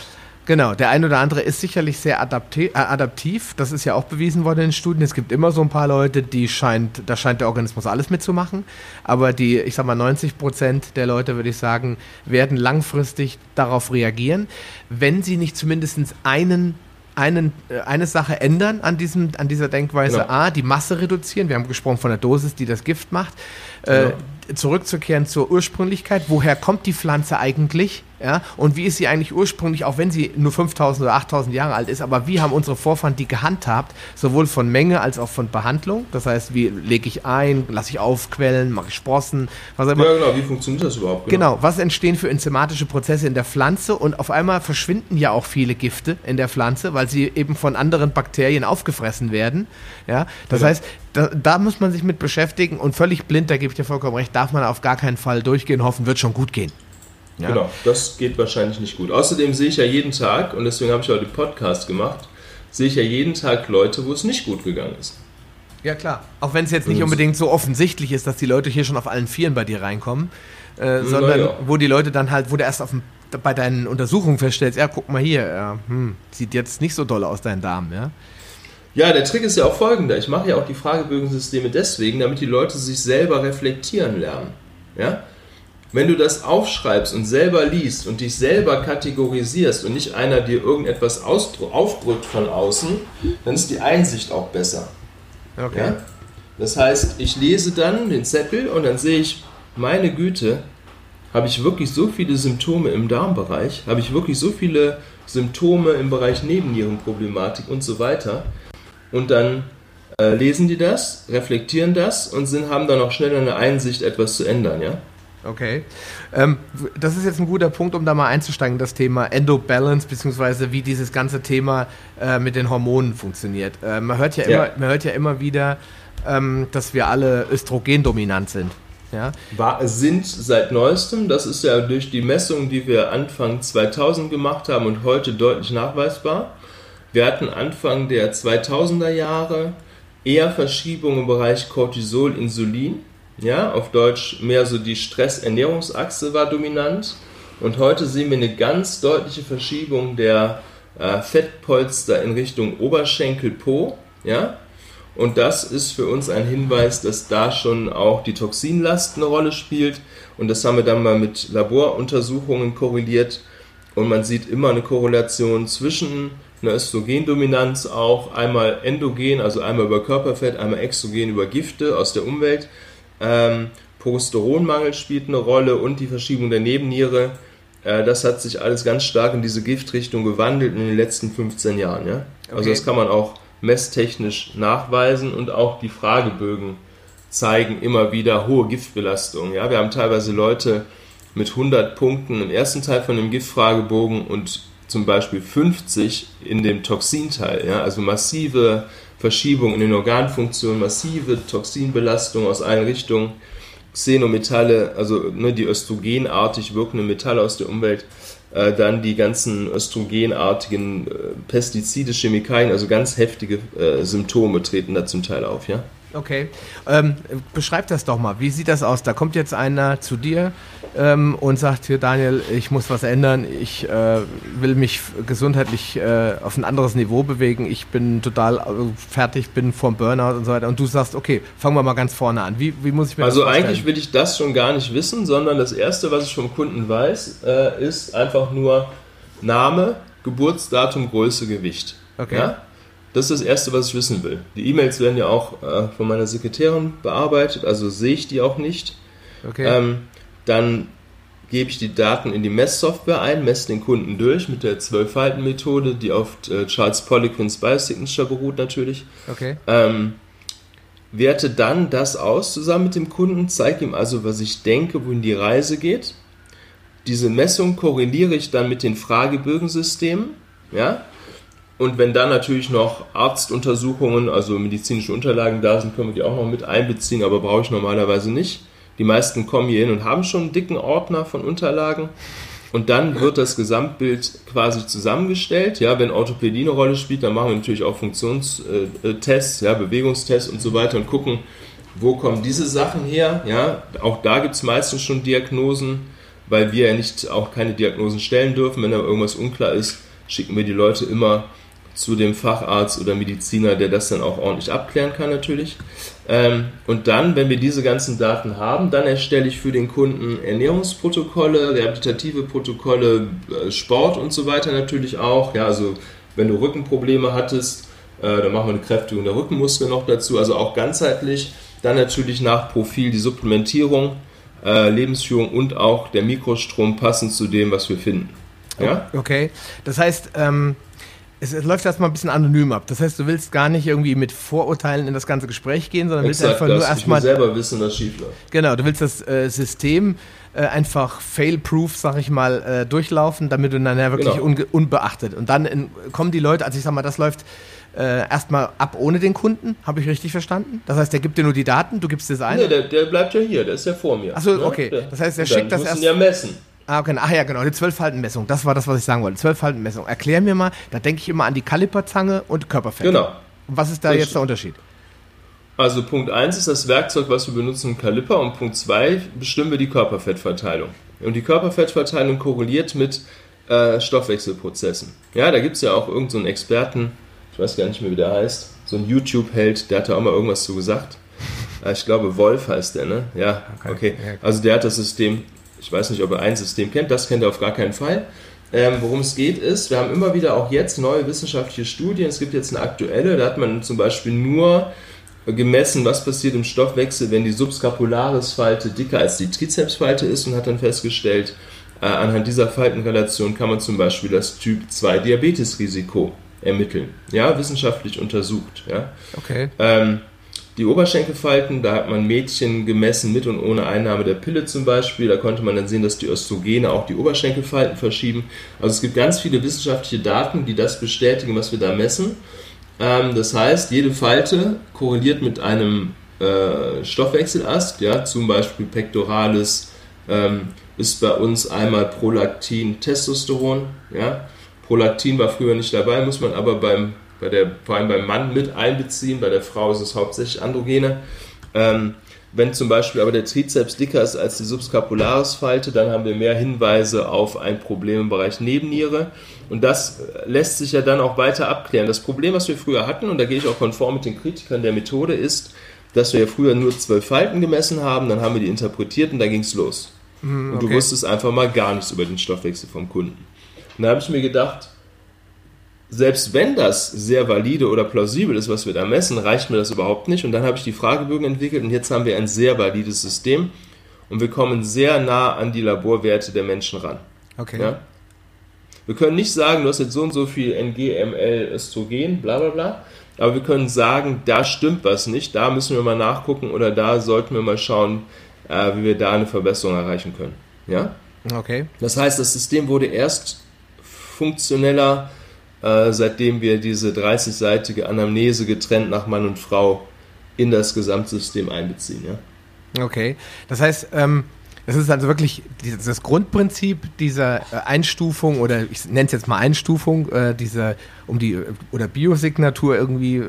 Genau, der ein oder andere ist sicherlich sehr adaptiv, äh, adaptiv. Das ist ja auch bewiesen worden in Studien. Es gibt immer so ein paar Leute, die scheint, da scheint der Organismus alles mitzumachen. Aber die, ich sag mal, 90 Prozent der Leute, würde ich sagen, werden langfristig darauf reagieren, wenn sie nicht zumindest einen einen, äh, eine Sache ändern an, diesem, an dieser Denkweise. Genau. A, die Masse reduzieren. Wir haben gesprochen von der Dosis, die das Gift macht. Äh, genau. zurückzukehren zur Ursprünglichkeit. Woher kommt die Pflanze eigentlich? Ja, und wie ist sie eigentlich ursprünglich, auch wenn sie nur 5000 oder 8000 Jahre alt ist, aber wie haben unsere Vorfahren die gehandhabt, sowohl von Menge als auch von Behandlung? Das heißt, wie lege ich ein, lasse ich aufquellen, mache ich Sprossen, was immer. Ja, genau, wie funktioniert das überhaupt? Genau. genau, was entstehen für enzymatische Prozesse in der Pflanze und auf einmal verschwinden ja auch viele Gifte in der Pflanze, weil sie eben von anderen Bakterien aufgefressen werden. Ja, das genau. heißt, da, da, muss man sich mit beschäftigen und völlig blind, da gebe ich dir vollkommen recht, darf man auf gar keinen Fall durchgehen, hoffen, wird schon gut gehen. Ja. Genau, das geht wahrscheinlich nicht gut. Außerdem sehe ich ja jeden Tag, und deswegen habe ich heute Podcast gemacht, sehe ich ja jeden Tag Leute, wo es nicht gut gegangen ist. Ja klar, auch wenn es jetzt nicht unbedingt so offensichtlich ist, dass die Leute hier schon auf allen Vieren bei dir reinkommen, äh, sondern ja. wo die Leute dann halt, wo du erst auf dem, bei deinen Untersuchungen feststellst, ja, guck mal hier, ja, hm, sieht jetzt nicht so doll aus, dein Darm, ja. Ja, der Trick ist ja auch folgender. Ich mache ja auch die Fragebögensysteme deswegen, damit die Leute sich selber reflektieren lernen. Ja? Wenn du das aufschreibst und selber liest und dich selber kategorisierst und nicht einer dir irgendetwas aufdrückt von außen, dann ist die Einsicht auch besser. Okay. Ja? Das heißt, ich lese dann den Zettel und dann sehe ich, meine Güte, habe ich wirklich so viele Symptome im Darmbereich, habe ich wirklich so viele Symptome im Bereich Nebennierenproblematik und so weiter. Und dann äh, lesen die das, reflektieren das und sind, haben dann auch schnell eine Einsicht, etwas zu ändern, ja? Okay. Ähm, das ist jetzt ein guter Punkt, um da mal einzusteigen, das Thema Endobalance, beziehungsweise wie dieses ganze Thema äh, mit den Hormonen funktioniert. Äh, man, hört ja immer, ja. man hört ja immer wieder, ähm, dass wir alle östrogendominant sind. Ja? War, sind seit neuestem, das ist ja durch die Messungen, die wir Anfang 2000 gemacht haben und heute deutlich nachweisbar. Wir hatten Anfang der 2000er Jahre eher Verschiebungen im Bereich Cortisol-Insulin ja, auf Deutsch mehr so die Stress-Ernährungsachse war dominant. Und heute sehen wir eine ganz deutliche Verschiebung der äh, Fettpolster in Richtung Oberschenkel-Po. Ja? Und das ist für uns ein Hinweis, dass da schon auch die Toxinlast eine Rolle spielt. Und das haben wir dann mal mit Laboruntersuchungen korreliert. Und man sieht immer eine Korrelation zwischen einer Östrogendominanz auch, einmal endogen, also einmal über Körperfett, einmal exogen über Gifte aus der Umwelt ähm, Progesteronmangel spielt eine Rolle und die Verschiebung der Nebenniere. Äh, das hat sich alles ganz stark in diese Giftrichtung gewandelt in den letzten 15 Jahren. Ja? Also okay. Das kann man auch messtechnisch nachweisen und auch die Fragebögen zeigen immer wieder hohe Giftbelastung. Ja? Wir haben teilweise Leute mit 100 Punkten im ersten Teil von dem Giftfragebogen und zum Beispiel 50 in dem Toxinteil. Ja? Also massive Verschiebung in den Organfunktionen, massive Toxinbelastung aus allen Richtungen. Xenometalle, also ne, die östrogenartig wirkenden Metalle aus der Umwelt, äh, dann die ganzen östrogenartigen äh, Pestizide, Chemikalien, also ganz heftige äh, Symptome treten da zum Teil auf, ja. Okay. Ähm, beschreib das doch mal. Wie sieht das aus? Da kommt jetzt einer zu dir ähm, und sagt hier, Daniel, ich muss was ändern. Ich äh, will mich gesundheitlich äh, auf ein anderes Niveau bewegen. Ich bin total äh, fertig, bin vom Burnout und so weiter. Und du sagst, okay, fangen wir mal ganz vorne an. Wie, wie muss ich mir also das? Also eigentlich will ich das schon gar nicht wissen, sondern das Erste, was ich vom Kunden weiß, äh, ist einfach nur Name, Geburtsdatum, Größe, Gewicht. Okay. Ja? Das ist das Erste, was ich wissen will. Die E-Mails werden ja auch äh, von meiner Sekretärin bearbeitet, also sehe ich die auch nicht. Okay. Ähm, dann gebe ich die Daten in die Messsoftware ein, messe den Kunden durch mit der 12-Falten-Methode, die auf äh, Charles Poliquins Biosignature beruht natürlich. Okay. Ähm, werte dann das aus zusammen mit dem Kunden, zeige ihm also, was ich denke, wohin die Reise geht. Diese Messung korreliere ich dann mit den Fragebögensystemen. Ja? Und wenn dann natürlich noch Arztuntersuchungen, also medizinische Unterlagen da sind, können wir die auch noch mit einbeziehen, aber brauche ich normalerweise nicht. Die meisten kommen hier hin und haben schon einen dicken Ordner von Unterlagen. Und dann wird das Gesamtbild quasi zusammengestellt. Ja, wenn Orthopädie eine Rolle spielt, dann machen wir natürlich auch Funktionstests, ja, Bewegungstests und so weiter und gucken, wo kommen diese Sachen her. Ja, auch da gibt es meistens schon Diagnosen, weil wir ja nicht auch keine Diagnosen stellen dürfen. Wenn da irgendwas unklar ist, schicken wir die Leute immer zu dem Facharzt oder Mediziner, der das dann auch ordentlich abklären kann natürlich. Ähm, und dann, wenn wir diese ganzen Daten haben, dann erstelle ich für den Kunden Ernährungsprotokolle, rehabilitative Protokolle, äh, Sport und so weiter natürlich auch. Ja, also wenn du Rückenprobleme hattest, äh, dann machen wir eine Kräftigung der Rückenmuskeln noch dazu, also auch ganzheitlich. Dann natürlich nach Profil die Supplementierung, äh, Lebensführung und auch der Mikrostrom passend zu dem, was wir finden. Ja? Okay, das heißt, ähm, es, es, läuft erstmal ein bisschen anonym ab. Das heißt, du willst gar nicht irgendwie mit Vorurteilen in das ganze Gespräch gehen, sondern Exakt willst einfach das. nur erstmal. selber wissen, was schief läuft. Genau, du willst das äh, System äh, einfach fail-proof, sag ich mal, äh, durchlaufen, damit du dann ja wirklich genau. unge- unbeachtet. Und dann in, kommen die Leute, also ich sag mal, das läuft äh, erstmal ab ohne den Kunden, habe ich richtig verstanden? Das heißt, der gibt dir nur die Daten, du gibst es ein? Nee, der, der bleibt ja hier, der ist ja vor mir. Achso, ne? okay. Das heißt, der schickt das erst. ja messen. Ah, okay. Ach ja, genau, die Zwölffaltenmessung. Das war das, was ich sagen wollte. Zwölffaltenmessung. Erklär mir mal, da denke ich immer an die Kaliperzange und Körperfett. Genau. Und was ist da Richtig. jetzt der Unterschied? Also Punkt 1 ist das Werkzeug, was wir benutzen, ein Kaliper und Punkt 2 bestimmen wir die Körperfettverteilung. Und die Körperfettverteilung korreliert mit äh, Stoffwechselprozessen. Ja, da gibt es ja auch irgendeinen so Experten, ich weiß gar nicht mehr, wie der heißt, so ein YouTube-Held, der hat da auch mal irgendwas zu gesagt. Äh, ich glaube, Wolf heißt der, ne? Ja, okay. okay. Also der hat das System ich weiß nicht, ob er ein System kennt, das kennt er auf gar keinen Fall. Ähm, worum es geht ist, wir haben immer wieder auch jetzt neue wissenschaftliche Studien. Es gibt jetzt eine aktuelle, da hat man zum Beispiel nur gemessen, was passiert im Stoffwechsel, wenn die Subscapularis-Falte dicker als die Trizepsfalte ist und hat dann festgestellt, äh, anhand dieser Faltenrelation kann man zum Beispiel das Typ 2 Diabetesrisiko ermitteln. Ja, wissenschaftlich untersucht. Ja. Okay. Ähm, die Oberschenkelfalten, da hat man Mädchen gemessen mit und ohne Einnahme der Pille zum Beispiel. Da konnte man dann sehen, dass die Östrogene auch die Oberschenkelfalten verschieben. Also es gibt ganz viele wissenschaftliche Daten, die das bestätigen, was wir da messen. Ähm, das heißt, jede Falte korreliert mit einem äh, Stoffwechselast, ja, zum Beispiel Pectoralis ähm, ist bei uns einmal Prolaktin, Testosteron. Ja. Prolaktin war früher nicht dabei, muss man aber beim bei der, vor allem beim Mann mit einbeziehen, bei der Frau ist es hauptsächlich Androgene. Ähm, wenn zum Beispiel aber der Trizeps dicker ist als die Subscapularis-Falte, dann haben wir mehr Hinweise auf ein Problem im Bereich Nebenniere. Und das lässt sich ja dann auch weiter abklären. Das Problem, was wir früher hatten, und da gehe ich auch konform mit den Kritikern der Methode, ist, dass wir ja früher nur zwölf Falten gemessen haben, dann haben wir die interpretiert und da ging es los. Okay. Und du wusstest einfach mal gar nichts über den Stoffwechsel vom Kunden. Und da habe ich mir gedacht, selbst wenn das sehr valide oder plausibel ist, was wir da messen, reicht mir das überhaupt nicht. Und dann habe ich die Fragebögen entwickelt und jetzt haben wir ein sehr valides System und wir kommen sehr nah an die Laborwerte der Menschen ran. Okay. Ja? Wir können nicht sagen, du hast jetzt so und so viel NG, Östrogen, bla bla bla. Aber wir können sagen, da stimmt was nicht, da müssen wir mal nachgucken oder da sollten wir mal schauen, äh, wie wir da eine Verbesserung erreichen können. Ja? Okay. Das heißt, das System wurde erst funktioneller, äh, seitdem wir diese 30-seitige Anamnese getrennt nach Mann und Frau in das Gesamtsystem einbeziehen. Ja? Okay, das heißt, ähm, ist also wirklich das Grundprinzip dieser äh, Einstufung oder ich nenne es jetzt mal Einstufung, äh, dieser um die oder Biosignatur irgendwie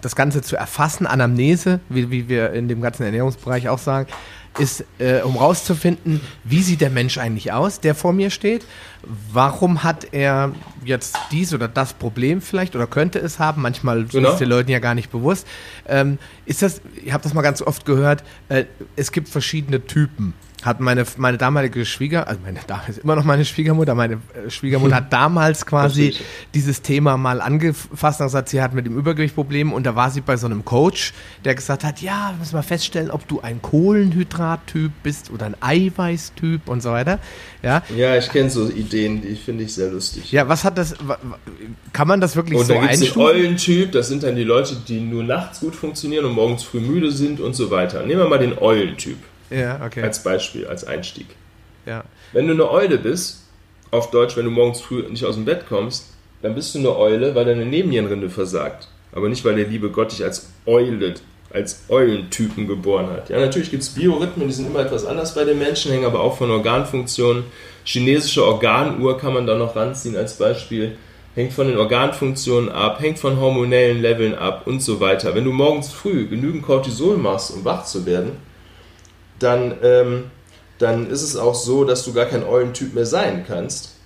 das Ganze zu erfassen, Anamnese, wie, wie wir in dem ganzen Ernährungsbereich auch sagen, ist, äh, um rauszufinden, wie sieht der Mensch eigentlich aus, der vor mir steht. Warum hat er jetzt dies oder das Problem vielleicht oder könnte es haben? Manchmal genau. ist den Leuten ja gar nicht bewusst. Ähm, ist das, ich habe das mal ganz oft gehört, äh, es gibt verschiedene Typen hat meine, meine damalige Schwieger, also meine Dame ist immer noch meine Schwiegermutter, meine äh, Schwiegermutter hat damals quasi dieses Thema mal angefasst und gesagt, sie hat mit dem Übergewicht Probleme und da war sie bei so einem Coach, der gesagt hat, ja, wir müssen mal feststellen, ob du ein Kohlenhydrattyp bist oder ein Eiweißtyp und so weiter. Ja, ja ich kenne so Ideen, die finde ich sehr lustig. Ja, was hat das, kann man das wirklich und so einstufen? Und Eulentyp, das sind dann die Leute, die nur nachts gut funktionieren und morgens früh müde sind und so weiter. Nehmen wir mal den Eulentyp. Ja, okay. Als Beispiel, als Einstieg. Ja. Wenn du eine Eule bist, auf Deutsch, wenn du morgens früh nicht aus dem Bett kommst, dann bist du eine Eule, weil deine Nebennierenrinde versagt. Aber nicht, weil der liebe Gott dich als Eule, als Eulentypen geboren hat. Ja, natürlich gibt es Biorhythmen, die sind immer etwas anders bei den Menschen, hängen aber auch von Organfunktionen. Chinesische Organuhr kann man da noch ranziehen als Beispiel. Hängt von den Organfunktionen ab, hängt von hormonellen Leveln ab und so weiter. Wenn du morgens früh genügend Cortisol machst, um wach zu werden, dann, ähm, dann ist es auch so, dass du gar kein Eulentyp mehr sein kannst,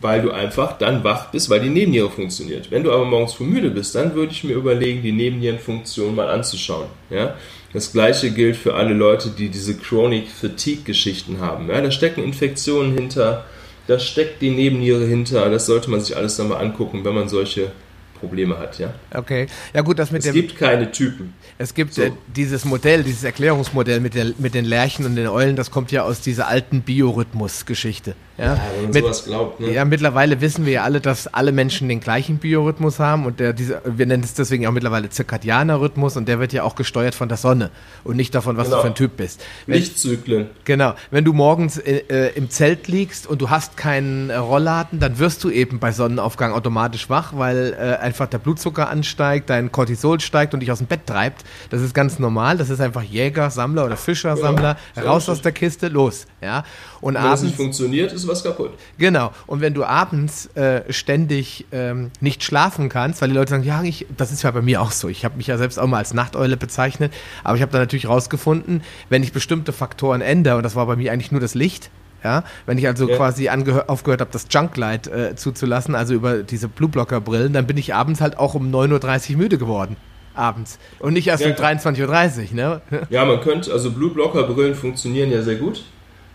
weil du einfach dann wach bist, weil die Nebenniere funktioniert. Wenn du aber morgens früh müde bist, dann würde ich mir überlegen, die Nebennierenfunktion mal anzuschauen. Ja? Das gleiche gilt für alle Leute, die diese Chronic Fatigue Geschichten haben. Ja? Da stecken Infektionen hinter, da steckt die Nebenniere hinter. Das sollte man sich alles dann mal angucken, wenn man solche Probleme hat, ja. Okay, ja gut, das mit es dem... Es gibt keine Typen. Es gibt so. äh, dieses Modell, dieses Erklärungsmodell mit, der, mit den Lerchen und den Eulen, das kommt ja aus dieser alten Biorhythmus-Geschichte. Ja, ja, wenn man mit, sowas glaubt. Ne? Ja, mittlerweile wissen wir ja alle, dass alle Menschen den gleichen Biorhythmus haben und der, diese, wir nennen es deswegen auch mittlerweile zirkadianer Rhythmus und der wird ja auch gesteuert von der Sonne und nicht davon, was genau. du für ein Typ bist. Wenn, Lichtzyklen. Genau. Wenn du morgens äh, äh, im Zelt liegst und du hast keinen äh, Rollladen, dann wirst du eben bei Sonnenaufgang automatisch wach, weil äh, einfach der Blutzucker ansteigt, dein Cortisol steigt und dich aus dem Bett treibt. Das ist ganz normal. Das ist einfach Jäger, Sammler oder Fischer, Sammler. Genau. Raus aus der Kiste, los. Ja. Und wenn abends, das nicht funktioniert, ist was kaputt. Genau. Und wenn du abends äh, ständig ähm, nicht schlafen kannst, weil die Leute sagen, ja, ich, das ist ja bei mir auch so. Ich habe mich ja selbst auch mal als Nachteule bezeichnet, aber ich habe da natürlich rausgefunden, wenn ich bestimmte Faktoren ändere, und das war bei mir eigentlich nur das Licht, ja, wenn ich also ja. quasi aufgehört habe, das Junklight äh, zuzulassen, also über diese Blueblocker-Brillen, dann bin ich abends halt auch um 9.30 Uhr müde geworden abends und nicht erst ja, um 23.30 Uhr. Ne? Ja, man könnte, also Blueblocker-Brillen funktionieren ja sehr gut.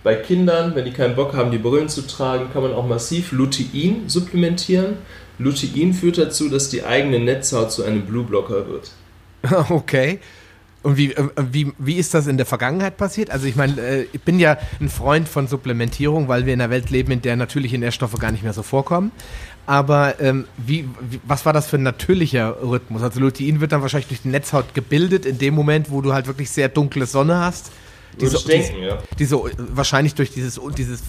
Bei Kindern, wenn die keinen Bock haben, die Brillen zu tragen, kann man auch massiv Lutein supplementieren. Lutein führt dazu, dass die eigene Netzhaut zu einem Blueblocker wird. Okay. Und wie, äh, wie, wie ist das in der Vergangenheit passiert? Also ich meine, äh, ich bin ja ein Freund von Supplementierung, weil wir in einer Welt leben, in der natürliche Nährstoffe gar nicht mehr so vorkommen. Aber ähm, wie, wie, was war das für ein natürlicher Rhythmus? Also Lutein wird dann wahrscheinlich durch die Netzhaut gebildet in dem Moment, wo du halt wirklich sehr dunkle Sonne hast diese, denken, ja. diese, wahrscheinlich durch dieses, dieses,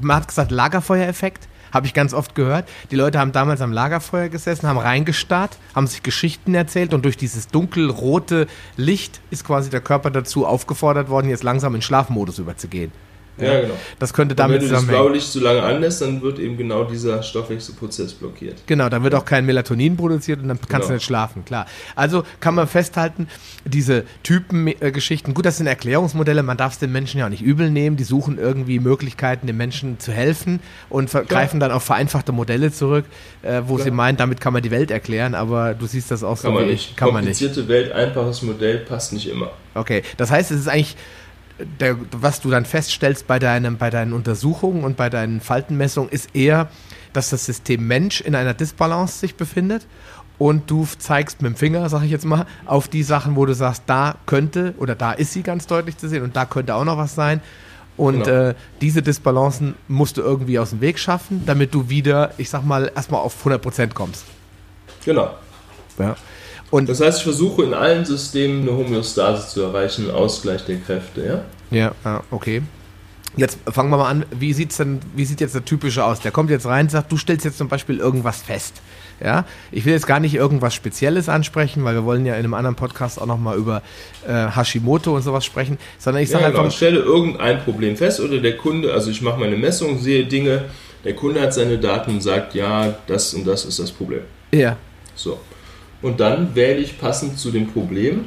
man hat gesagt, Lagerfeuereffekt, habe ich ganz oft gehört. Die Leute haben damals am Lagerfeuer gesessen, haben reingestarrt, haben sich Geschichten erzählt und durch dieses dunkelrote Licht ist quasi der Körper dazu aufgefordert worden, jetzt langsam in Schlafmodus überzugehen. Ja, genau. Das könnte damit und wenn du das Blaulicht zu lange anlässt, dann wird eben genau dieser Stoffwechselprozess blockiert. Genau, dann wird auch kein Melatonin produziert und dann kannst genau. du nicht schlafen, klar. Also kann man festhalten, diese Typengeschichten, gut, das sind Erklärungsmodelle, man darf es den Menschen ja auch nicht übel nehmen, die suchen irgendwie Möglichkeiten, den Menschen zu helfen und greifen dann auf vereinfachte Modelle zurück, äh, wo klar. sie meinen, damit kann man die Welt erklären, aber du siehst das auch kann so. Man nicht. Kann man nicht. Komplizierte Welt, einfaches Modell passt nicht immer. Okay, das heißt, es ist eigentlich der, was du dann feststellst bei, deinem, bei deinen Untersuchungen und bei deinen Faltenmessungen, ist eher, dass das System Mensch in einer Disbalance sich befindet und du zeigst mit dem Finger, sag ich jetzt mal, auf die Sachen, wo du sagst, da könnte oder da ist sie ganz deutlich zu sehen und da könnte auch noch was sein. Und genau. äh, diese Disbalancen musst du irgendwie aus dem Weg schaffen, damit du wieder, ich sag mal, erstmal auf 100% kommst. Genau. Ja. Und das heißt, ich versuche in allen Systemen eine Homöostase zu erreichen, einen Ausgleich der Kräfte, ja? Ja, okay. Jetzt fangen wir mal an, wie sieht's denn, wie sieht jetzt der typische aus? Der kommt jetzt rein und sagt, du stellst jetzt zum Beispiel irgendwas fest. Ja, ich will jetzt gar nicht irgendwas Spezielles ansprechen, weil wir wollen ja in einem anderen Podcast auch nochmal über äh, Hashimoto und sowas sprechen, sondern ich sage ja, genau. einfach. Ich stelle irgendein Problem fest oder der Kunde, also ich mache meine Messung, sehe Dinge, der Kunde hat seine Daten und sagt, ja, das und das ist das Problem. Ja. So. Und dann wähle ich passend zu dem Problem,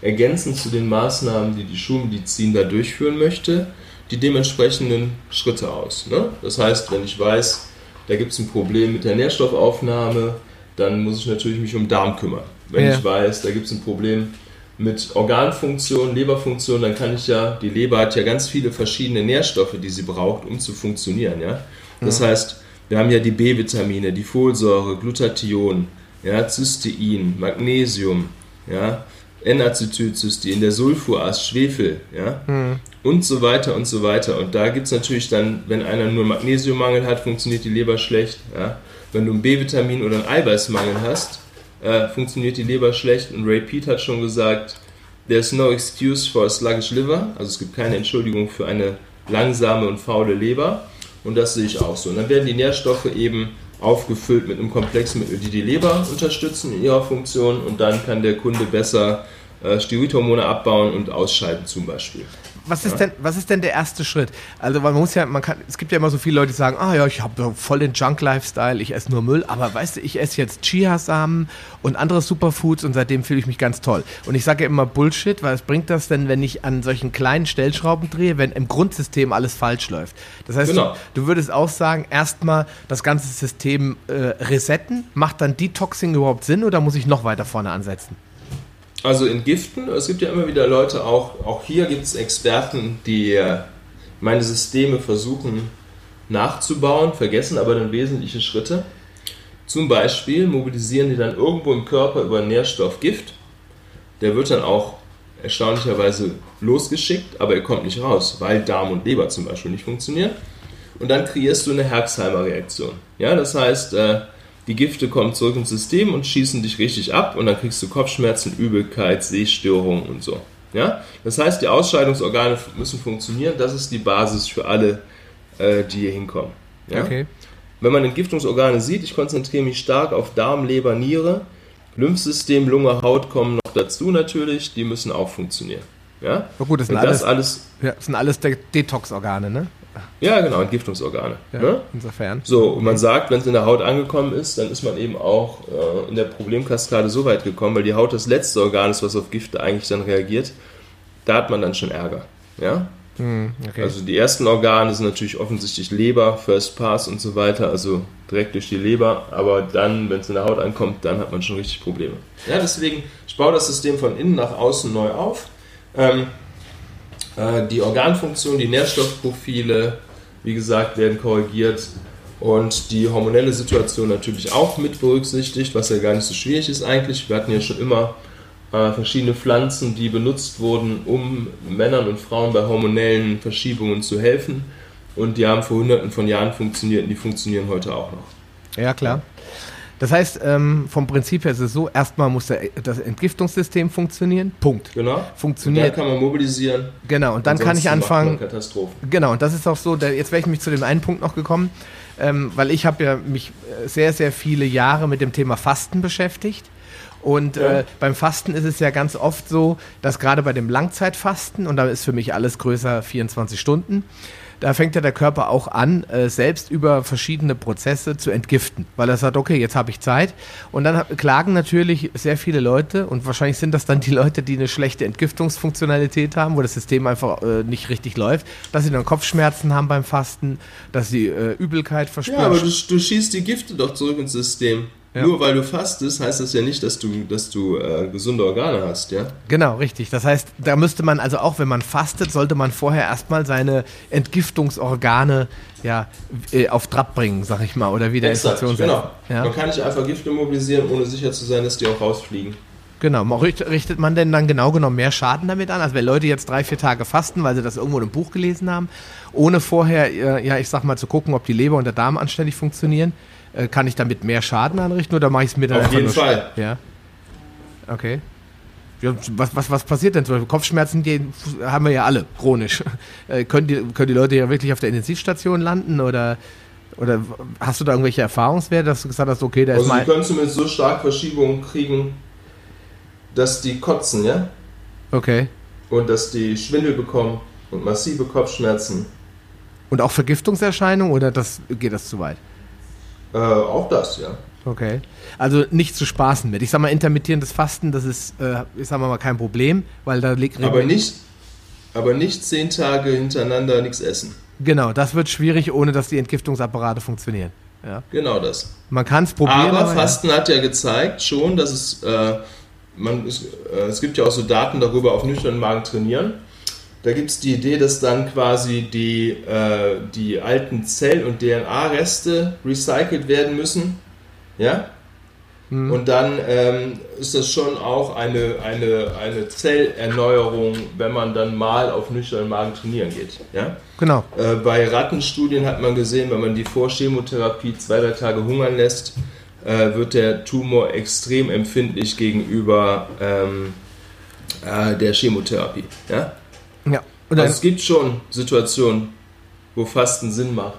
ergänzend zu den Maßnahmen, die die Schulmedizin da durchführen möchte, die dementsprechenden Schritte aus. Ne? Das heißt, wenn ich weiß, da gibt es ein Problem mit der Nährstoffaufnahme, dann muss ich natürlich mich um Darm kümmern. Wenn Ja. ich weiß, da gibt es ein Problem mit Organfunktion, Leberfunktion, dann kann ich ja, die Leber hat ja ganz viele verschiedene Nährstoffe, die sie braucht, um zu funktionieren. Ja? Das heißt, wir haben ja die B-Vitamine, die Folsäure, Glutathion, ja, Cystein, Magnesium, ja, N-Acetylcystein, der Sulfuras, Schwefel, ja, und so weiter und so weiter. Und da gibt es natürlich dann, wenn einer nur Magnesiummangel hat, funktioniert die Leber schlecht. Ja. Wenn du ein B-Vitamin oder einen Eiweißmangel hast, äh, funktioniert die Leber schlecht. Und Ray Pete hat schon gesagt, there's no excuse for a sluggish liver. Also es gibt keine Entschuldigung für eine langsame und faule Leber. Und das sehe ich auch so. Und dann werden die Nährstoffe eben aufgefüllt mit einem Komplexmittel, die die Leber unterstützen in ihrer Funktion. Und dann kann der Kunde besser äh, Steroidhormone abbauen und ausscheiden zum Beispiel. Was ist, denn, was ist denn der erste Schritt? Also man muss ja, man kann, es gibt ja immer so viele Leute, die sagen, ah ja, ich habe voll den Junk-Lifestyle, ich esse nur Müll, aber weißt du, ich esse jetzt Chiasamen und andere Superfoods und seitdem fühle ich mich ganz toll. Und ich sage ja immer Bullshit, weil es bringt das denn, wenn ich an solchen kleinen Stellschrauben drehe, wenn im Grundsystem alles falsch läuft. Das heißt, Genau. du, du würdest auch sagen, erstmal das ganze System äh, resetten. Macht dann Detoxing überhaupt Sinn oder muss ich noch weiter vorne ansetzen? Also in Giften, es gibt ja immer wieder Leute, auch, auch hier gibt es Experten, die äh, meine Systeme versuchen nachzubauen, vergessen aber dann wesentliche Schritte. Zum Beispiel mobilisieren die dann irgendwo im Körper über Nährstoff Gift. Der wird dann auch erstaunlicherweise losgeschickt, aber er kommt nicht raus, weil Darm und Leber zum Beispiel nicht funktionieren. Und dann kreierst du eine Herxheimer-Reaktion. Ja, das heißt, äh, die Gifte kommen zurück ins System und schießen dich richtig ab und dann kriegst du Kopfschmerzen, Übelkeit, Sehstörungen und so. Ja? Das heißt, die Ausscheidungsorgane müssen funktionieren. Das ist die Basis für alle, äh, die hier hinkommen. Ja? Okay. Wenn man Entgiftungsorgane sieht, ich konzentriere mich stark auf Darm, Leber, Niere, Lymphsystem, Lunge, Haut kommen noch dazu natürlich, die müssen auch funktionieren. Ja? Na gut, das sind das alles, alles, ja, das sind alles De Detox-Organe, ne? Ja genau, Entgiftungsorgane. Ja, Ne? Insofern. So, und man sagt, wenn es in der Haut angekommen ist, dann ist man eben auch äh, in der Problemkaskade so weit gekommen, weil die Haut das letzte Organ ist, was auf Gifte eigentlich dann reagiert. Da hat man dann schon Ärger. Ja? Hm, okay. Also die ersten Organe sind natürlich offensichtlich Leber, First Pass und so weiter, also direkt durch die Leber. Aber dann, wenn es in der Haut ankommt, dann hat man schon richtig Probleme. Ja, deswegen, ich baue das System von innen nach außen neu auf. Ähm, äh, die Organfunktion, die Nährstoffprofile, wie gesagt, werden korrigiert und die hormonelle Situation natürlich auch mit berücksichtigt, was ja gar nicht so schwierig ist eigentlich. Wir hatten ja schon immer äh, verschiedene Pflanzen, die benutzt wurden, um Männern und Frauen bei hormonellen Verschiebungen zu helfen. Und die haben vor hunderten von Jahren funktioniert und die funktionieren heute auch noch. Ja, klar. Das heißt, ähm, vom Prinzip her ist es so, erstmal muss der, das Entgiftungssystem funktionieren. Punkt. Genau. Und Funktioniert. dann kann man mobilisieren. Genau, und dann kann ich anfangen. Katastrophen. Genau, und das ist auch so, der, jetzt wäre ich mich zu dem einen Punkt noch gekommen, ähm, weil ich habe ja mich äh, sehr, sehr viele Jahre mit dem Thema Fasten beschäftigt. Und Ja. äh, beim Fasten ist es ja ganz oft so, dass gerade bei dem Langzeitfasten, und da ist für mich alles größer 24 Stunden, da fängt ja der Körper auch an, äh, selbst über verschiedene Prozesse zu entgiften, weil er sagt, okay, jetzt habe ich Zeit. Und dann klagen natürlich sehr viele Leute, und wahrscheinlich sind das dann die Leute, die eine schlechte Entgiftungsfunktionalität haben, wo das System einfach äh, nicht richtig läuft, dass sie dann Kopfschmerzen haben beim Fasten, dass sie äh, Übelkeit Ja, verspüren. aber du, du schießt die Gifte doch zurück ins System. Ja. Nur weil du fastest, heißt das ja nicht, dass du, dass du äh, gesunde Organe hast, ja? Genau, richtig. Das heißt, da müsste man, also auch wenn man fastet, sollte man vorher erstmal seine Entgiftungsorgane ja, äh, auf Trab bringen, sag ich mal, oder wieder in Exakt, Station genau. Ja. Man kann nicht einfach Gifte mobilisieren, ohne sicher zu sein, dass die auch rausfliegen. Genau. Richtet man denn dann genau genommen mehr Schaden damit an? Also wenn Leute jetzt drei, vier Tage fasten, weil sie das irgendwo in einem Buch gelesen haben, ohne vorher, äh, ja, ich sag mal, zu gucken, ob die Leber und der Darm anständig funktionieren, äh, kann ich damit mehr Schaden anrichten oder mache ich es mir dann Auf einfach jeden nur Fall. Ja. Okay. Ja, was, was, was passiert denn? so? Kopfschmerzen, die haben wir ja alle chronisch. Äh, können, die, können die Leute ja wirklich auf der Intensivstation landen oder, oder hast du da irgendwelche Erfahrungswerte, dass du gesagt hast, okay, da Also ist die mal. können zumindest so stark Verschiebungen kriegen, dass die kotzen, ja? Okay. Und dass die Schwindel bekommen und massive Kopfschmerzen. Und auch Vergiftungserscheinungen oder das, geht das zu weit? Äh, auch das, ja. Okay. Also nicht zu spaßen mit. Ich sag mal, intermittierendes Fasten, das ist, äh, ich sag mal, kein Problem, weil da liegt. Aber nicht, aber nicht zehn Tage hintereinander nichts essen. Genau, das wird schwierig, ohne dass die Entgiftungsapparate funktionieren. Ja. Genau das. Man kann es probieren. Aber ja. Fasten hat ja gezeigt schon, dass es, äh, man, es, äh, es gibt ja auch so Daten darüber auf nüchternen Magen trainieren. Da gibt es die Idee, dass dann quasi die, äh, die alten Zell- und DNA-Reste recycelt werden müssen. Ja? Mhm. Und dann ähm, ist das schon auch eine, eine, eine Zellerneuerung, wenn man dann mal auf nüchternen Magen trainieren geht. Ja? Genau. Äh, bei Rattenstudien hat man gesehen, wenn man die vor Chemotherapie zwei, drei Tage hungern lässt, äh, wird der Tumor extrem empfindlich gegenüber ähm, äh, der Chemotherapie. Ja? Ja. Und, dann, Also es gibt schon Situationen, wo Fasten Sinn macht.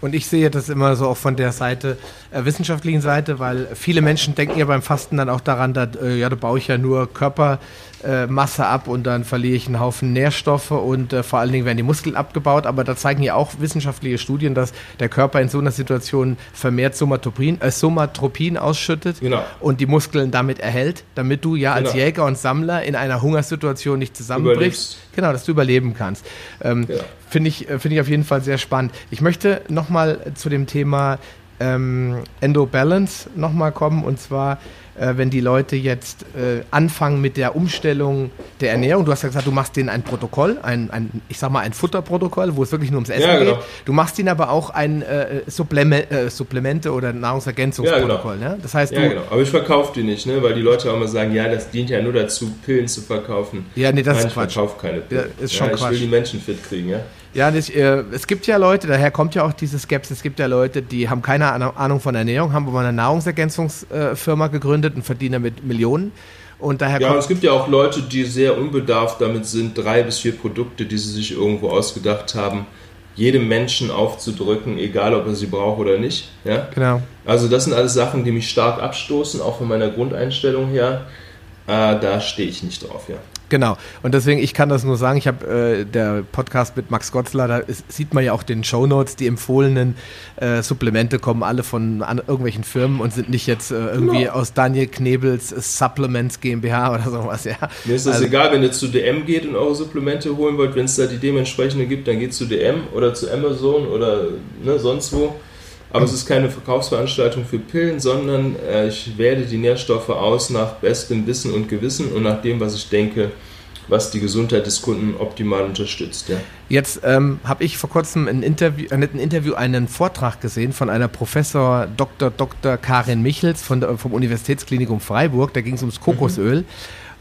und ich sehe das immer so auch von der Seite, äh, wissenschaftlichen Seite, weil viele Menschen denken ja beim Fasten dann auch daran, dass, äh, ja, da baue ich ja nur Körpermasse ab und dann verliere ich einen Haufen Nährstoffe und äh, vor allen Dingen werden die Muskeln abgebaut. Aber da zeigen ja auch wissenschaftliche Studien, dass der Körper in so einer Situation vermehrt Somatopin, äh, Somatropin ausschüttet Genau. und die Muskeln damit erhält, damit du ja als Genau. Jäger und Sammler in einer Hungersituation nicht zusammenbrichst. Überlebst. Genau, dass du überleben kannst. Ähm, Ja. Finde ich, finde ich auf jeden Fall sehr spannend. Ich möchte nochmal zu dem Thema ähm, Endo Balance nochmal kommen und zwar, äh, wenn die Leute jetzt äh, anfangen mit der Umstellung der Ernährung. Du hast ja gesagt, du machst denen ein Protokoll, ein, ein ich sag mal ein Futterprotokoll, wo es wirklich nur ums Essen Ja, genau. geht. Du machst ihnen aber auch ein äh, Supplement, äh, Supplemente oder Nahrungsergänzungsprotokoll. ne? Das heißt, Ja, du, genau. Aber ich verkaufe die nicht, ne? weil die Leute auch immer sagen, ja, das dient ja nur dazu, Pillen zu verkaufen. Ja, nee, das Nein, ist ich Quatsch. verkaufe keine Pillen. Ja, ist schon ich Quatsch. will die Menschen fit kriegen, ja. Ja, das, äh, es gibt ja Leute, daher kommt ja auch diese Skepsis, es gibt ja Leute, die haben keine Ahn- Ahnung von Ernährung, haben aber eine Nahrungsergänzungsfirma gegründet und verdienen damit Millionen. Und daher Ja, es gibt ja auch Leute, die sehr unbedarft damit sind, drei bis vier Produkte, die sie sich irgendwo ausgedacht haben, jedem Menschen aufzudrücken, egal ob er sie braucht oder nicht. Ja? genau. Also das sind alles Sachen, die mich stark abstoßen, auch von meiner Grundeinstellung her. Äh, da stehe ich nicht drauf, ja. Genau. Und deswegen, ich kann das nur sagen, ich habe äh, der Podcast mit Max Gotzler, da ist, sieht man ja auch den Shownotes, die empfohlenen äh, Supplemente kommen alle von an, irgendwelchen Firmen und sind nicht jetzt äh, irgendwie Genau. aus Daniel Knebels Supplements GmbH oder sowas, ja. Mir ist das Also- egal, wenn ihr zu DM geht und eure Supplemente holen wollt, wenn es da die dementsprechende gibt, dann geht zu DM oder zu Amazon oder ne, sonst wo. Aber es ist keine Verkaufsveranstaltung für Pillen, sondern äh, ich wähle die Nährstoffe aus nach bestem Wissen und Gewissen und nach dem, was ich denke, was die Gesundheit des Kunden optimal unterstützt. Ja. Jetzt ähm, habe ich vor kurzem ein Interview, äh, ein Interview, einen Vortrag gesehen von einer Professor Dr. Dr. Karin Michels von der, vom Universitätsklinikum Freiburg. Da ging es ums Kokosöl.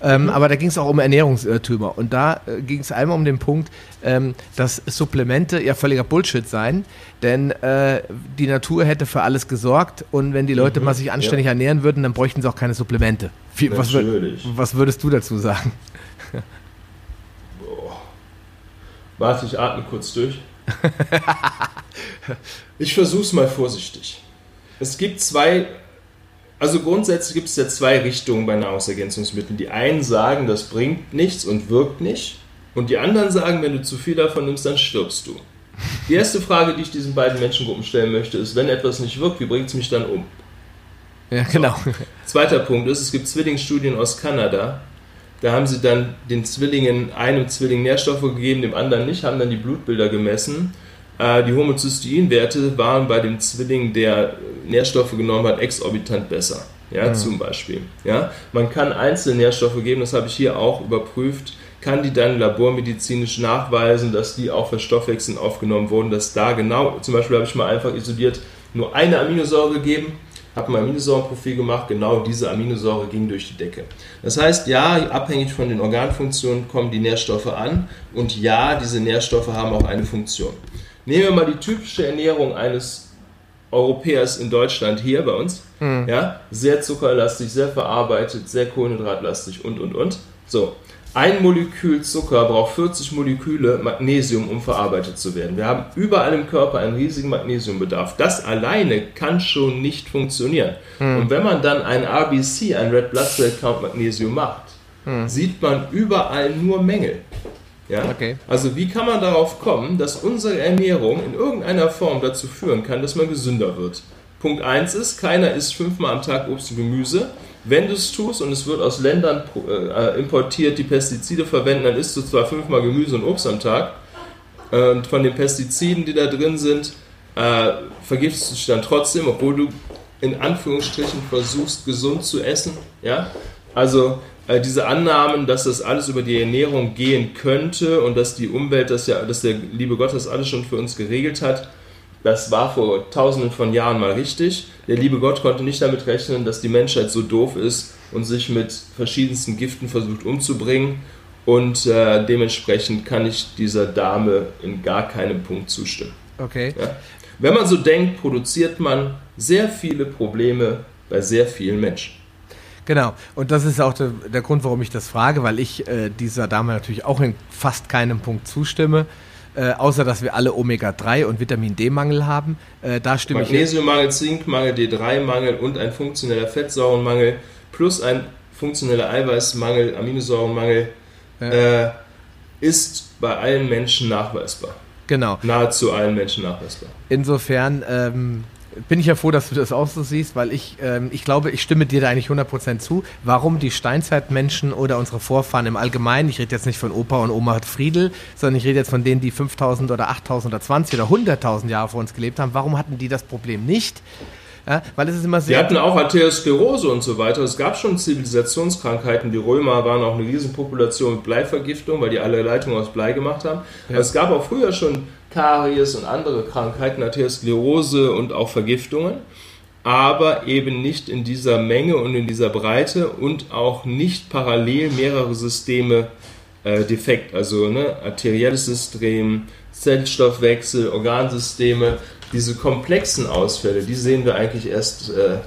Ähm, Aber da ging es auch um Ernährungsirrtümer. Und da äh, ging es einmal um den Punkt, ähm, dass Supplemente ja völliger Bullshit seien. Denn äh, die Natur hätte für alles gesorgt. Und wenn die Leute Mhm, mal sich anständig ernähren würden, dann bräuchten sie auch keine Supplemente. Wie, was, was würdest du dazu sagen? Warte, ich atme kurz durch. ich versuche es mal vorsichtig. Es gibt zwei, also grundsätzlich gibt es ja zwei Richtungen bei Nahrungsergänzungsmitteln. Die einen sagen, das bringt nichts und wirkt nicht. Und die anderen sagen, wenn du zu viel davon nimmst, dann stirbst du. Die erste Frage, die ich diesen beiden Menschengruppen stellen möchte, ist, wenn etwas nicht wirkt, wie bringt es mich dann um? Ja, genau. Zweiter Punkt ist, es gibt Zwillingsstudien aus Kanada. Da haben sie dann den Zwillingen, einem Zwilling Nährstoffe gegeben, dem anderen nicht, haben dann die Blutbilder gemessen. Äh, Die Homozysteinwerte waren bei dem Zwilling, der Nährstoffe genommen hat, exorbitant besser. Ja, zum Beispiel. Ja, man kann einzelne Nährstoffe geben, das habe ich hier auch überprüft, kann die dann labormedizinisch nachweisen, dass die auch verstoffwechselnd aufgenommen wurden, dass da genau, zum Beispiel habe ich mal einfach isoliert nur eine Aminosäure gegeben, habe ein Aminosäurenprofil gemacht, genau diese Aminosäure ging durch die Decke. Das heißt, ja, abhängig von den Organfunktionen kommen die Nährstoffe an und ja, diese Nährstoffe haben auch eine Funktion. Nehmen wir mal die typische Ernährung eines Europäers in Deutschland hier bei uns. Ja, sehr zuckerlastig, sehr verarbeitet, sehr kohlenhydratlastig und und und. So, ein Molekül Zucker braucht 40 Moleküle Magnesium, um verarbeitet zu werden. Wir haben überall im Körper einen riesigen Magnesiumbedarf. Das alleine kann schon nicht funktionieren. Hm. Und wenn man dann ein RBC, ein Red Blood Cell Count Magnesium macht, hm. sieht man überall nur Mängel. Ja? Okay. Also wie kann man darauf kommen, dass unsere Ernährung in irgendeiner Form dazu führen kann, dass man gesünder wird? Punkt 1 ist, keiner isst fünfmal am Tag Obst und Gemüse. Wenn du es tust und es wird aus Ländern äh, importiert, die Pestizide verwenden, dann isst du zwar fünfmal Gemüse und Obst am Tag. Und von den Pestiziden, die da drin sind, äh, vergiftest du dich dann trotzdem, obwohl du in Anführungsstrichen versuchst, gesund zu essen. Ja? Also diese Annahmen, dass das alles über die Ernährung gehen könnte und dass die Umwelt das ja, dass der liebe Gott das alles schon für uns geregelt hat, das war vor tausenden von Jahren mal richtig. Der liebe Gott konnte nicht damit rechnen, dass die Menschheit so doof ist und sich mit verschiedensten Giften versucht umzubringen. Und äh, dementsprechend kann ich dieser Dame in gar keinem Punkt zustimmen. Okay. Ja? Wenn man so denkt, produziert man sehr viele Probleme bei sehr vielen Menschen. Genau, und das ist auch der, der Grund, warum ich das frage, weil ich äh, dieser Dame natürlich auch in fast keinem Punkt zustimme. Äh, außer dass wir alle Omega-3 und Vitamin D-Mangel haben. Äh, da stimme Magnesiummangel, Zinkmangel, D3-Mangel und ein funktioneller Fettsäurenmangel plus ein funktioneller Eiweißmangel, Aminosäurenmangel äh, ist bei allen Menschen nachweisbar. Genau. Nahezu allen Menschen nachweisbar. Insofern ähm, bin ich ja froh, dass du das auch so siehst, weil ich, ähm, ich glaube, ich stimme dir da eigentlich 100% zu. Warum die Steinzeitmenschen oder unsere Vorfahren im Allgemeinen, ich rede jetzt nicht von Opa und Oma Friedel, sondern ich rede jetzt von denen, die 5000 oder 8000 oder 20 oder 100.000 Jahre vor uns gelebt haben, warum hatten die das Problem nicht? Ja, weil es ist immer sehr. Wir hatten auch Arteriosklerose und so weiter. Es gab schon Zivilisationskrankheiten. Die Römer waren auch eine Riesenpopulation mit Bleivergiftung, weil die alle Leitungen aus Blei gemacht haben. Ja. Aber es gab auch früher schon Karies und andere Krankheiten, Arteriosklerose und auch Vergiftungen. Aber eben nicht in dieser Menge und in dieser Breite und auch nicht parallel mehrere Systeme äh, defekt. Also ne, arterielles System, Zellstoffwechsel, Organsysteme diese komplexen Ausfälle, die sehen wir eigentlich erst äh,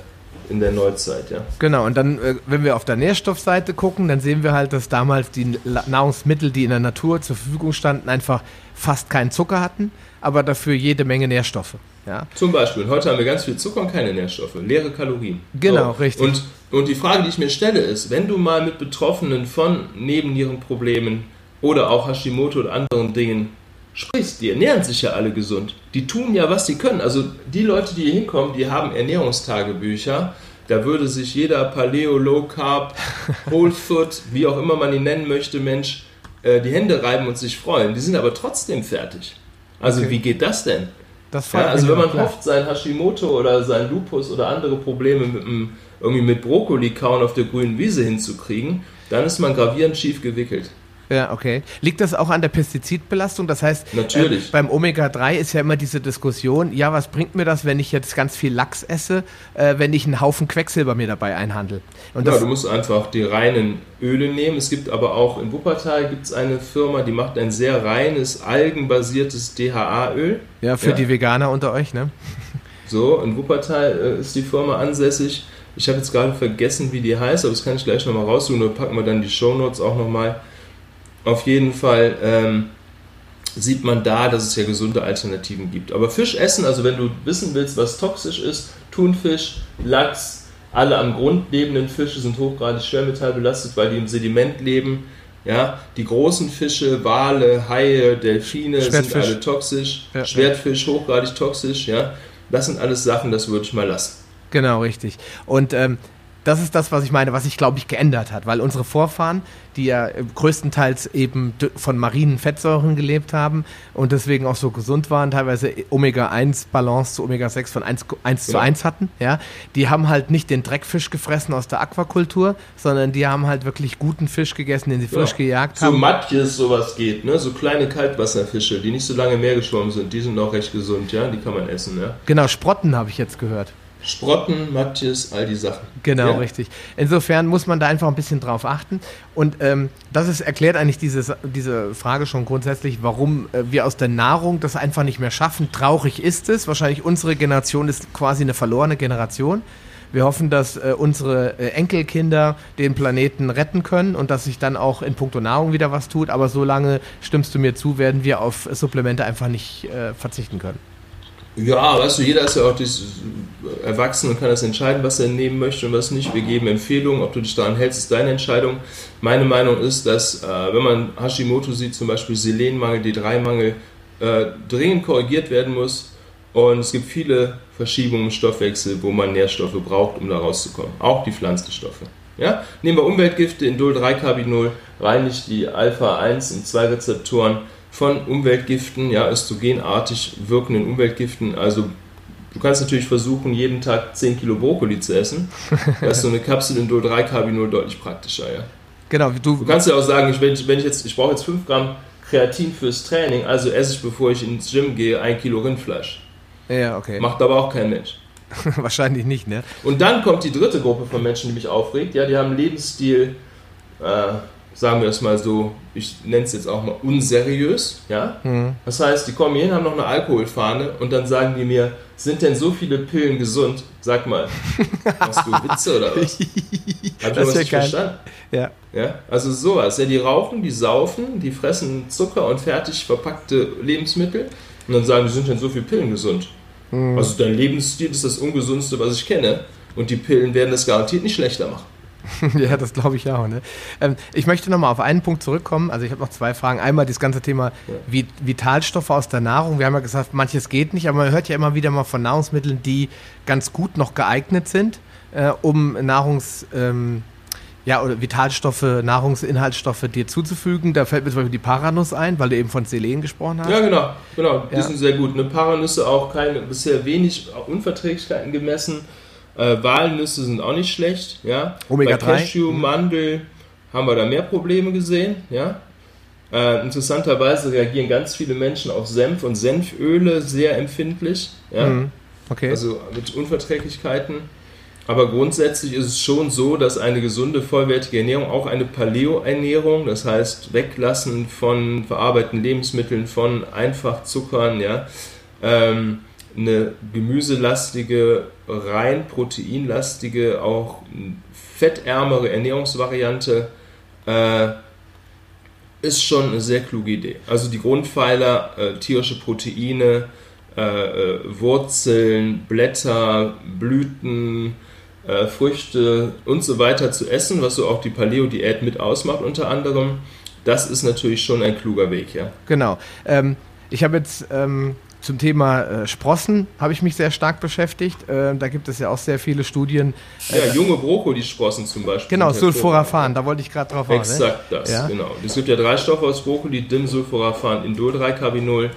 in der Neuzeit, ja. Genau, und dann, äh, wenn wir auf der Nährstoffseite gucken, dann sehen wir halt, dass damals die Nahrungsmittel, die in der Natur zur Verfügung standen, einfach fast keinen Zucker hatten, aber dafür jede Menge Nährstoffe. Ja. Zum Beispiel, heute haben wir ganz viel Zucker und keine Nährstoffe, leere Kalorien. Genau, so. richtig. Und, und die Frage, die ich mir stelle, ist, wenn du mal mit Betroffenen von Nebennierenproblemen oder auch Hashimoto oder anderen Dingen sprichst, die ernähren sich ja alle gesund. Die tun ja, was sie können. Also die Leute, die hier hinkommen, die haben Ernährungstagebücher. Da würde sich jeder Paleo, Low Carb, Whole Food, wie auch immer man ihn nennen möchte, Mensch, äh, die Hände reiben und sich freuen. Die sind aber trotzdem fertig. Also okay. wie geht das denn? Das ja, also wenn man klar. hofft, sein Hashimoto oder sein Lupus oder andere Probleme mit einem, irgendwie mit Brokkoli kauen auf der grünen Wiese hinzukriegen, dann ist man gravierend schief gewickelt. Ja, okay. Liegt das auch an der Pestizidbelastung? Das heißt, Natürlich. Äh, beim Omega-3 ist ja immer diese Diskussion, ja, was bringt mir das, wenn ich jetzt ganz viel Lachs esse, äh, wenn ich einen Haufen Quecksilber mir dabei einhandel? Und ja, du musst einfach die reinen Öle nehmen. Es gibt aber auch in Wuppertal gibt's eine Firma, die macht ein sehr reines, algenbasiertes DHA-Öl. Ja, für ja. die Veganer unter euch, ne? So, in Wuppertal äh, ist die Firma ansässig. Ich habe jetzt gerade vergessen, wie die heißt, aber das kann ich gleich nochmal raussuchen. Da packen wir dann die Shownotes auch nochmal mal auf jeden Fall ähm, sieht man da, dass es ja gesunde Alternativen gibt. Aber Fisch essen, also wenn du wissen willst, was toxisch ist, Thunfisch, Lachs, alle am Grund lebenden Fische sind hochgradig schwermetallbelastet, weil die im Sediment leben. Ja, die großen Fische, Wale, Haie, Delfine sind alle toxisch. Ja, Schwertfisch, hochgradig toxisch. Ja, das sind alles Sachen, das würde ich mal lassen. Genau, richtig. Und ähm, das ist das, was ich meine, was sich, glaube ich, geändert hat, weil unsere Vorfahren, die ja größtenteils eben von marinen Fettsäuren gelebt haben und deswegen auch so gesund waren, teilweise Omega-1-Balance zu Omega-6 von 1, 1 ja. zu 1 hatten, ja, die haben halt nicht den Dreckfisch gefressen aus der Aquakultur, sondern die haben halt wirklich guten Fisch gegessen, den sie frisch ja. gejagt haben. So Matjes sowas geht, ne? so kleine Kaltwasserfische, die nicht so lange mehr geschwommen sind, die sind auch recht gesund, ja, die kann man essen. Ja? Genau, Sprotten habe ich jetzt gehört. Sprotten, Matjes, all die Sachen. Genau, ja. richtig. Insofern muss man da einfach ein bisschen drauf achten. Und ähm, das ist, erklärt eigentlich dieses, diese Frage schon grundsätzlich, warum äh, wir aus der Nahrung das einfach nicht mehr schaffen. Traurig ist es. Wahrscheinlich unsere Generation ist quasi eine verlorene Generation. Wir hoffen, dass äh, unsere äh, Enkelkinder den Planeten retten können und dass sich dann auch in puncto Nahrung wieder was tut. Aber solange, stimmst du mir zu, werden wir auf Supplemente einfach nicht äh, verzichten können. Ja, weißt du, jeder ist ja auch erwachsen und kann das entscheiden, was er nehmen möchte und was nicht. Wir geben Empfehlungen, ob du dich daran hältst, ist deine Entscheidung. Meine Meinung ist, dass äh, wenn man Hashimoto sieht, zum Beispiel Selenmangel, D3-Mangel, äh, dringend korrigiert werden muss. Und es gibt viele Verschiebungen im Stoffwechsel, wo man Nährstoffe braucht, um da rauszukommen. Auch die Pflanzenstoffe. Ja? Nehmen wir Umweltgifte, Indol-3-Carbinol, reinigt die Alpha-1 und 2 Rezeptoren von Umweltgiften, ja, östrogenartig wirkenden Umweltgiften. Also du kannst natürlich versuchen, jeden Tag 10 Kilo Brokkoli zu essen. Da ist so eine Kapsel in Dol-3-Carbinol deutlich praktischer, ja. Genau, du, du kannst ja auch sagen, ich, wenn, ich, wenn ich jetzt, ich brauche jetzt 5 Gramm Kreatin fürs Training, also esse ich, bevor ich ins Gym gehe, ein Kilo Rindfleisch. Ja, okay. Macht aber auch kein Mensch. Wahrscheinlich nicht, ne? Und dann kommt die dritte Gruppe von Menschen, die mich aufregt. Ja, die haben einen Lebensstil, äh, sagen wir es mal so, ich nenne es jetzt auch mal unseriös, ja. Mhm. Das heißt, die kommen hier hin, haben noch eine Alkoholfahne und dann sagen die mir, sind denn so viele Pillen gesund? Sag mal, hast du Witze oder was? Hab ich das was nicht verstanden? Ja. ja. Also sowas, ja, die rauchen, die saufen, die fressen Zucker und fertig verpackte Lebensmittel und dann sagen, die sind denn so viele Pillen gesund? Mhm. Also dein Lebensstil ist das ungesundste, was ich kenne und die Pillen werden das garantiert nicht schlechter machen. ja, das glaube ich auch. Ne? Ähm, ich möchte nochmal auf einen Punkt zurückkommen. Also ich habe noch zwei Fragen. Einmal das ganze Thema. Vitalstoffe aus der Nahrung. Wir haben ja gesagt, manches geht nicht, aber man hört ja immer wieder mal von Nahrungsmitteln, die ganz gut noch geeignet sind, äh, um Nahrungs... Ähm, ja, oder Vitalstoffe, Nahrungsinhaltsstoffe dir zuzufügen. Da fällt mir zum Beispiel die Paranuss ein, weil du eben von Selen gesprochen hast. Ja, genau, genau. Die ja. sind sehr gut. Eine Paranüsse auch keine, bisher wenig Unverträglichkeiten gemessen. Äh, Walnüsse sind auch nicht schlecht. Ja? Omega Bei Cashew, mhm. Mandel haben wir da mehr Probleme gesehen. Ja? Äh, interessanterweise reagieren ganz viele Menschen auf Senf und Senföle sehr empfindlich. Ja? Mhm. Okay. Also mit Unverträglichkeiten. Aber grundsätzlich ist es schon so, dass eine gesunde, vollwertige Ernährung, auch eine Paleo-Ernährung, das heißt Weglassen von verarbeiteten Lebensmitteln, von Einfachzuckern, ja, ähm, eine gemüselastige, rein proteinlastige, auch fettärmere Ernährungsvariante äh, ist schon eine sehr kluge Idee. Also die Grundpfeiler, äh, tierische Proteine, äh, äh Wurzeln, Blätter, Blüten, äh, Früchte und so weiter zu essen, was so auch die Paleo-Diät mit ausmacht unter anderem, das ist natürlich schon ein kluger Weg, ja. Genau. Ähm, ich habe jetzt ähm, zum Thema äh, Sprossen habe ich mich sehr stark beschäftigt. Äh, da gibt es ja auch sehr viele Studien. Äh, ja, junge Brokkoli-Sprossen zum Beispiel. Genau, Sulforaphan, da wollte ich gerade drauf raus. Exakt ne? das, ja? genau. Es gibt ja drei Stoffe aus Brokkoli, Dim-Sulforaphan, Indol-3-Carbinol.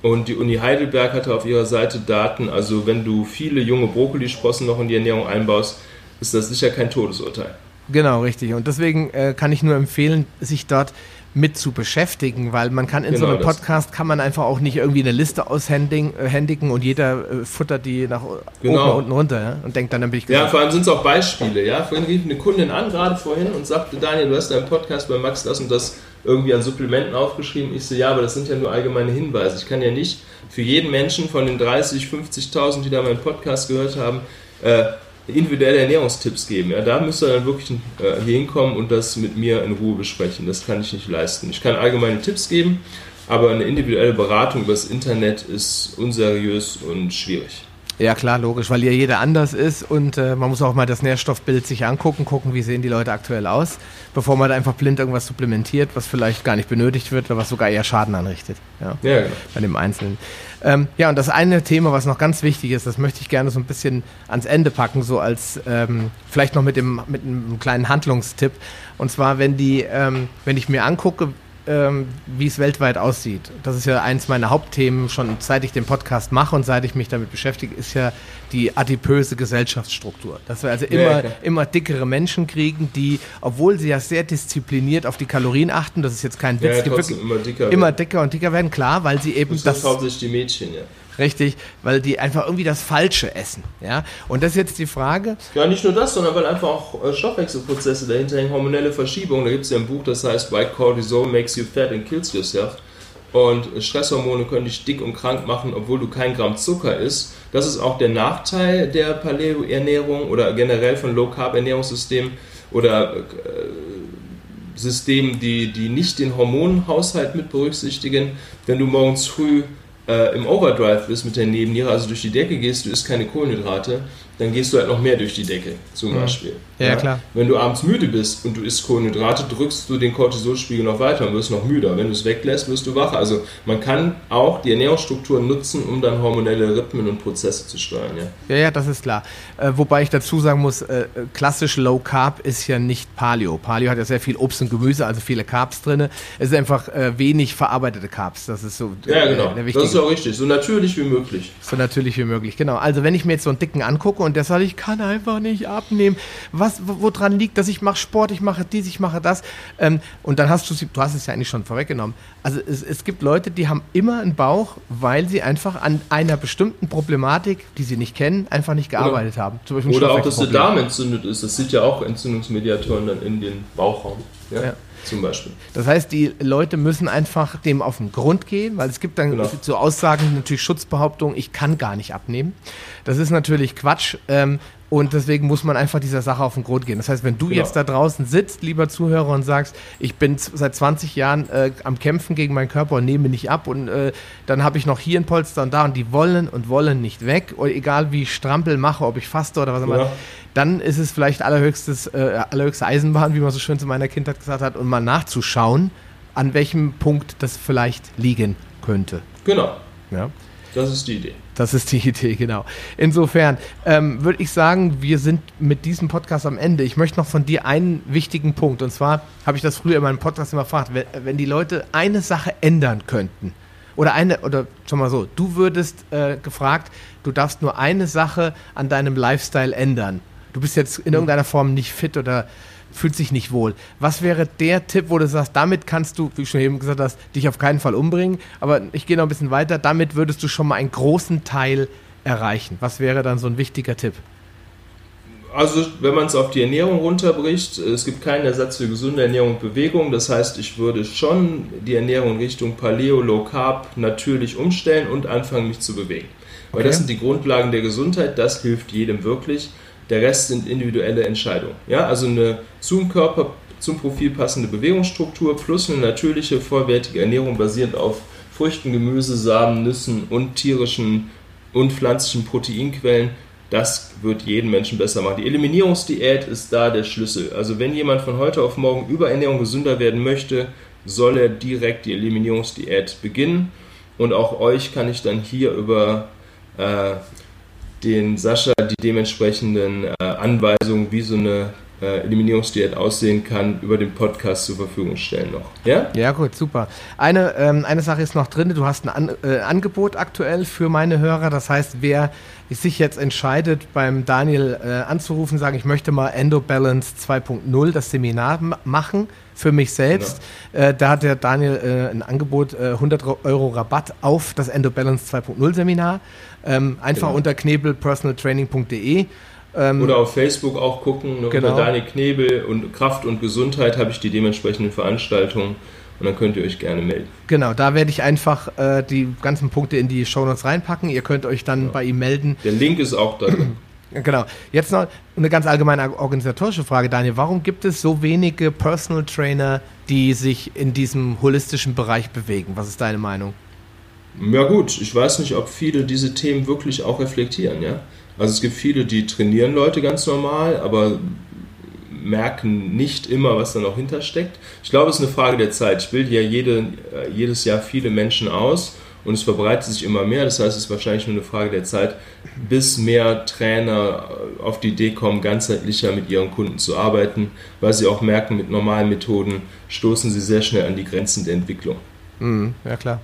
Und die Uni Heidelberg hatte auf ihrer Seite Daten, also wenn du viele junge Brokkolisprossen noch in die Ernährung einbaust, ist das sicher kein Todesurteil. Genau, richtig. Und deswegen äh, kann ich nur empfehlen, sich dort mit zu beschäftigen, weil man kann in genau so einem Podcast kann man einfach auch nicht irgendwie eine Liste aushändigen äh, und jeder äh, futtert die nach genau. oben unten runter ja? und denkt dann, dann bin ich gesagt. Ja, vor allem sind es auch Beispiele. Ja, vorhin rief eine Kundin an, gerade vorhin, und sagte, Daniel, du hast deinen Podcast bei Max das und das irgendwie an Supplementen aufgeschrieben. Ich so, ja, aber das sind ja nur allgemeine Hinweise. Ich kann ja nicht für jeden Menschen von den 30, 50.000, die da meinen Podcast gehört haben, äh, individuelle Ernährungstipps geben. Ja, da müsst ihr dann wirklich äh, hinkommen und das mit mir in Ruhe besprechen. Das kann ich nicht leisten. Ich kann allgemeine Tipps geben, aber eine individuelle Beratung übers Internet ist unseriös und schwierig. Ja klar, logisch, weil ja jeder anders ist und äh, man muss auch mal das Nährstoffbild sich angucken, gucken, wie sehen die Leute aktuell aus, bevor man da einfach blind irgendwas supplementiert, was vielleicht gar nicht benötigt wird oder was sogar eher Schaden anrichtet. Ja, ja genau. Bei dem Einzelnen. Ähm, ja, und das eine Thema, was noch ganz wichtig ist, das möchte ich gerne so ein bisschen ans Ende packen, so als ähm, vielleicht noch mit dem mit einem kleinen Handlungstipp. Und zwar, wenn die, ähm, wenn ich mir angucke, ähm, wie es weltweit aussieht. Das ist ja eins meiner Hauptthemen, schon seit ich den Podcast mache und seit ich mich damit beschäftige, ist ja die adipöse Gesellschaftsstruktur. Dass wir also immer, ja, immer dickere Menschen kriegen, die, obwohl sie ja sehr diszipliniert auf die Kalorien achten, das ist jetzt kein Witz, ja, die immer dicker, immer dicker und dicker werden, klar, weil sie eben das... Das hauptsächlich die Mädchen, ja. Richtig, weil die einfach irgendwie das Falsche essen. Ja? Und das ist jetzt die Frage. Ja, nicht nur das, sondern weil einfach auch äh, Stoffwechselprozesse dahinter hängen, hormonelle Verschiebungen. Da gibt es ja ein Buch, das heißt White Cortisol Makes You Fat and Kills Yourself. und Stresshormone können dich dick und krank machen, obwohl du kein Gramm Zucker isst. Das ist auch der Nachteil der Paleo-Ernährung oder generell von Low-Carb-Ernährungssystemen oder äh, Systemen, die, die nicht den Hormonhaushalt mit berücksichtigen. Wenn du morgens früh äh, im Overdrive bist mit der Nebenniere, also durch die Decke gehst, du isst keine Kohlenhydrate, dann gehst du halt noch mehr durch die Decke, zum. Beispiel. Ja, ja, klar. Wenn du abends müde bist und du isst Kohlenhydrate, drückst du den Cortisolspiegel noch weiter und wirst noch müder. Wenn du es weglässt, wirst du wacher. Also man kann auch die Ernährungsstruktur nutzen, um dann hormonelle Rhythmen und Prozesse zu steuern. Ja, ja, ja das ist klar. Äh, wobei ich dazu sagen muss, äh, klassisch Low Carb ist ja nicht Paleo. Paleo hat ja sehr viel Obst und Gemüse, also viele Carbs drin. Es ist einfach äh, wenig verarbeitete Carbs. Das ist so Ja, genau. das ist auch richtig. So natürlich wie möglich. So natürlich wie möglich, genau. Also wenn ich mir jetzt so einen dicken angucke und der sagt, ich kann einfach nicht abnehmen. Was, woran liegt das? Ich mache Sport, ich mache dies, ich mache das. Ähm, und dann hast du sie, du hast es ja eigentlich schon vorweggenommen. Also es, es gibt Leute, die haben immer einen Bauch, weil sie einfach an einer bestimmten Problematik, die sie nicht kennen, einfach nicht gearbeitet oder, haben. Oder auch, dass der Darm entzündet ist. Das sind ja auch Entzündungsmediatoren dann in den Bauchraum. ja. ja zum Beispiel. Das heißt, die Leute müssen einfach dem auf den Grund gehen, weil es gibt dann genau. so Aussagen, natürlich Schutzbehauptungen, ich kann gar nicht abnehmen. Das ist natürlich Quatsch. Ähm, und deswegen muss man einfach dieser Sache auf den Grund gehen. Das heißt, wenn du genau. jetzt da draußen sitzt, lieber Zuhörer, und sagst, ich bin seit 20 Jahren äh, am Kämpfen gegen meinen Körper und nehme nicht ab und äh, dann habe ich noch hier ein Polster und da und die wollen und wollen nicht weg, egal wie ich Strampel mache, ob ich faste oder was auch immer, ja. dann ist es vielleicht allerhöchstes, äh, allerhöchste Eisenbahn, wie man so schön zu meiner Kindheit gesagt hat, und mal nachzuschauen, an welchem Punkt das vielleicht liegen könnte. Genau. Ja. Das ist die Idee. Das ist die Idee, genau. Insofern ähm, würde ich sagen, wir sind mit diesem Podcast am Ende. Ich möchte noch von dir einen wichtigen Punkt. Und zwar habe ich das früher in meinem Podcast immer gefragt, wenn, wenn die Leute eine Sache ändern könnten, oder eine, oder schon mal so, du würdest äh, gefragt, du darfst nur eine Sache an deinem Lifestyle ändern. Du bist jetzt in hm. irgendeiner Form nicht fit oder fühlt sich nicht wohl. Was wäre der Tipp, wo du sagst, damit kannst du, wie du schon eben gesagt hast, dich auf keinen Fall umbringen, aber ich gehe noch ein bisschen weiter, damit würdest du schon mal einen großen Teil erreichen. Was wäre dann so ein wichtiger Tipp? Also, wenn man es auf die Ernährung runterbricht, es gibt keinen Ersatz für gesunde Ernährung und Bewegung. Das heißt, ich würde schon die Ernährung in Richtung Paleo, Low Carb natürlich umstellen und anfangen, mich zu bewegen. Weil okay. das sind die Grundlagen der Gesundheit, das hilft jedem wirklich. Der Rest sind individuelle Entscheidungen. Ja, also eine zum Körper, zum Profil passende Bewegungsstruktur plus eine natürliche, vollwertige Ernährung basierend auf Früchten, Gemüse, Samen, Nüssen und tierischen und pflanzlichen Proteinquellen. Das wird jeden Menschen besser machen. Die Eliminierungsdiät ist da der Schlüssel. Also wenn jemand von heute auf morgen über Ernährung gesünder werden möchte, soll er direkt die Eliminierungsdiät beginnen. Und auch euch kann ich dann hier über äh, den Sascha die dementsprechenden äh, Anweisungen, wie so eine äh, Eliminierungsdiät aussehen kann, über den Podcast zur Verfügung stellen noch. Ja? Ja, gut, super. Eine, ähm, eine Sache ist noch drin, du hast ein An äh, Angebot aktuell für meine Hörer. Das heißt, wer sich jetzt entscheidet, beim Daniel äh, anzurufen, sagen, ich möchte mal Endo Balance 2.0 das Seminar machen für mich selbst. Genau. Äh, da hat der Daniel äh, ein Angebot, 100 Euro Rabatt auf das Endo Balance 2.0 Seminar. Ähm, einfach genau. unter knebelpersonaltraining.de. Ähm, Oder auf Facebook auch gucken, ne, genau. unter Daniel Knebel und Kraft und Gesundheit habe ich die dementsprechenden Veranstaltungen und dann könnt ihr euch gerne melden. Genau, da werde ich einfach äh, die ganzen Punkte in die Shownotes reinpacken. Ihr könnt euch dann ja. bei ihm melden. Der Link ist auch da. genau. Jetzt noch eine ganz allgemeine organisatorische Frage, Daniel. Warum gibt es so wenige Personal Trainer, die sich in diesem holistischen Bereich bewegen? Was ist deine Meinung? Ja gut, ich weiß nicht, ob viele diese Themen wirklich auch reflektieren, ja. Also es gibt viele, die trainieren Leute ganz normal, aber merken nicht immer, was da noch hintersteckt. Ich glaube, es ist eine Frage der Zeit. Ich bilde ja jede, äh, jedes Jahr viele Menschen aus und es verbreitet sich immer mehr. Das heißt, es ist wahrscheinlich nur eine Frage der Zeit, bis mehr Trainer auf die Idee kommen, ganzheitlicher mit ihren Kunden zu arbeiten, weil sie auch merken, mit normalen Methoden stoßen sie sehr schnell an die Grenzen der Entwicklung. Mhm, ja, klar.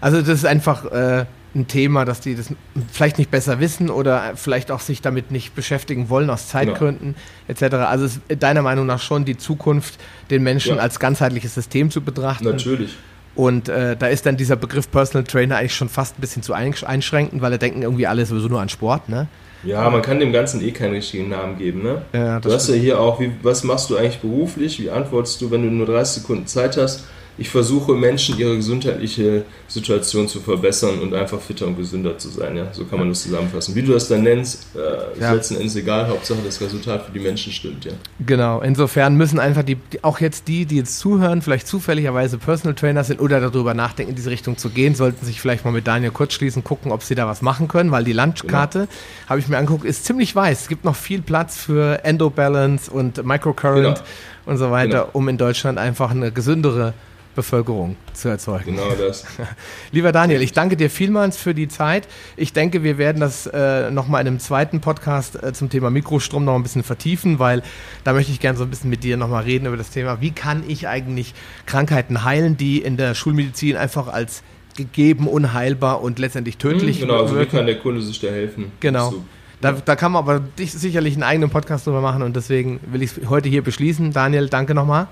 Also das ist einfach äh, ein Thema, dass die das vielleicht nicht besser wissen oder vielleicht auch sich damit nicht beschäftigen wollen aus Zeitgründen ja. etc. Also ist deiner Meinung nach schon die Zukunft, den Menschen ja. als ganzheitliches System zu betrachten. Natürlich. Und äh, da ist dann dieser Begriff Personal Trainer eigentlich schon fast ein bisschen zu einschränkend, weil er denken irgendwie alle sowieso nur an Sport, ne? Ja, man kann dem Ganzen eh keinen richtigen Namen geben, ne? Ja, du hast ja hier auch, wie, was machst du eigentlich beruflich? Wie antwortest du, wenn du nur 30 Sekunden Zeit hast? Ich versuche Menschen ihre gesundheitliche Situation zu verbessern und einfach fitter und gesünder zu sein. Ja? So kann man das zusammenfassen. Wie du das dann nennst, äh, ist ja. letzten Endes egal. Hauptsache das Resultat für die Menschen stimmt. Ja. Genau. Insofern müssen einfach die, auch jetzt die, die jetzt zuhören, vielleicht zufälligerweise Personal Trainer sind oder darüber nachdenken, in diese Richtung zu gehen, sollten sich vielleicht mal mit Daniel kurz schließen, gucken, ob sie da was machen können, weil die Landkarte, genau. habe ich mir angeguckt, ist ziemlich weiß. Es gibt noch viel Platz für Endo Balance und Microcurrent genau. und so weiter, genau. um in Deutschland einfach eine gesündere Bevölkerung zu erzeugen. Genau das. Lieber Daniel, ich danke dir vielmals für die Zeit. Ich denke, wir werden das äh, nochmal in einem zweiten Podcast äh, zum Thema Mikrostrom noch ein bisschen vertiefen, weil da möchte ich gerne so ein bisschen mit dir nochmal reden über das Thema, wie kann ich eigentlich Krankheiten heilen, die in der Schulmedizin einfach als gegeben, unheilbar und letztendlich tödlich hm, Genau, also wie kann der Kunde sich da helfen? Genau. Da, da, kann man aber sicherlich einen eigenen Podcast drüber machen und deswegen will ich es heute hier beschließen. Daniel, danke nochmal.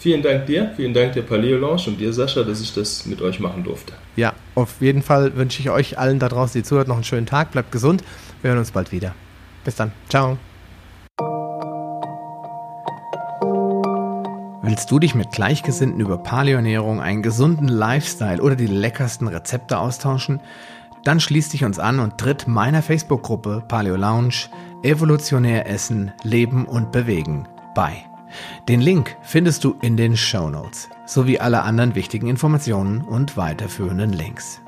Vielen Dank dir, vielen Dank der Paleo Lounge und dir, Sascha, dass ich das mit euch machen durfte. Ja, auf jeden Fall wünsche ich euch allen da draußen, die zuhört, noch einen schönen Tag. Bleibt gesund. Wir hören uns bald wieder. Bis dann. Ciao. Willst du dich mit Gleichgesinnten über Paleoernährung, einen gesunden Lifestyle oder die leckersten Rezepte austauschen? Dann schließ dich uns an und tritt meiner Facebook-Gruppe Paleo Lounge Evolutionär Essen, Leben und Bewegen bei. Den Link findest du in den Show Notes sowie alle anderen wichtigen Informationen und weiterführenden Links.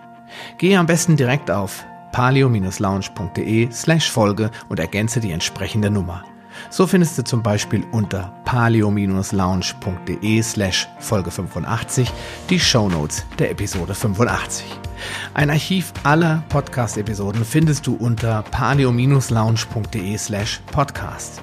Gehe am besten direkt auf palio-lounge.de slash Folge und ergänze die entsprechende Nummer. So findest du zum Beispiel unter palio-lounge.de slash Folge 85 die Show Notes der Episode 85. Ein Archiv aller Podcast-Episoden findest du unter palio-lounge.de slash podcast.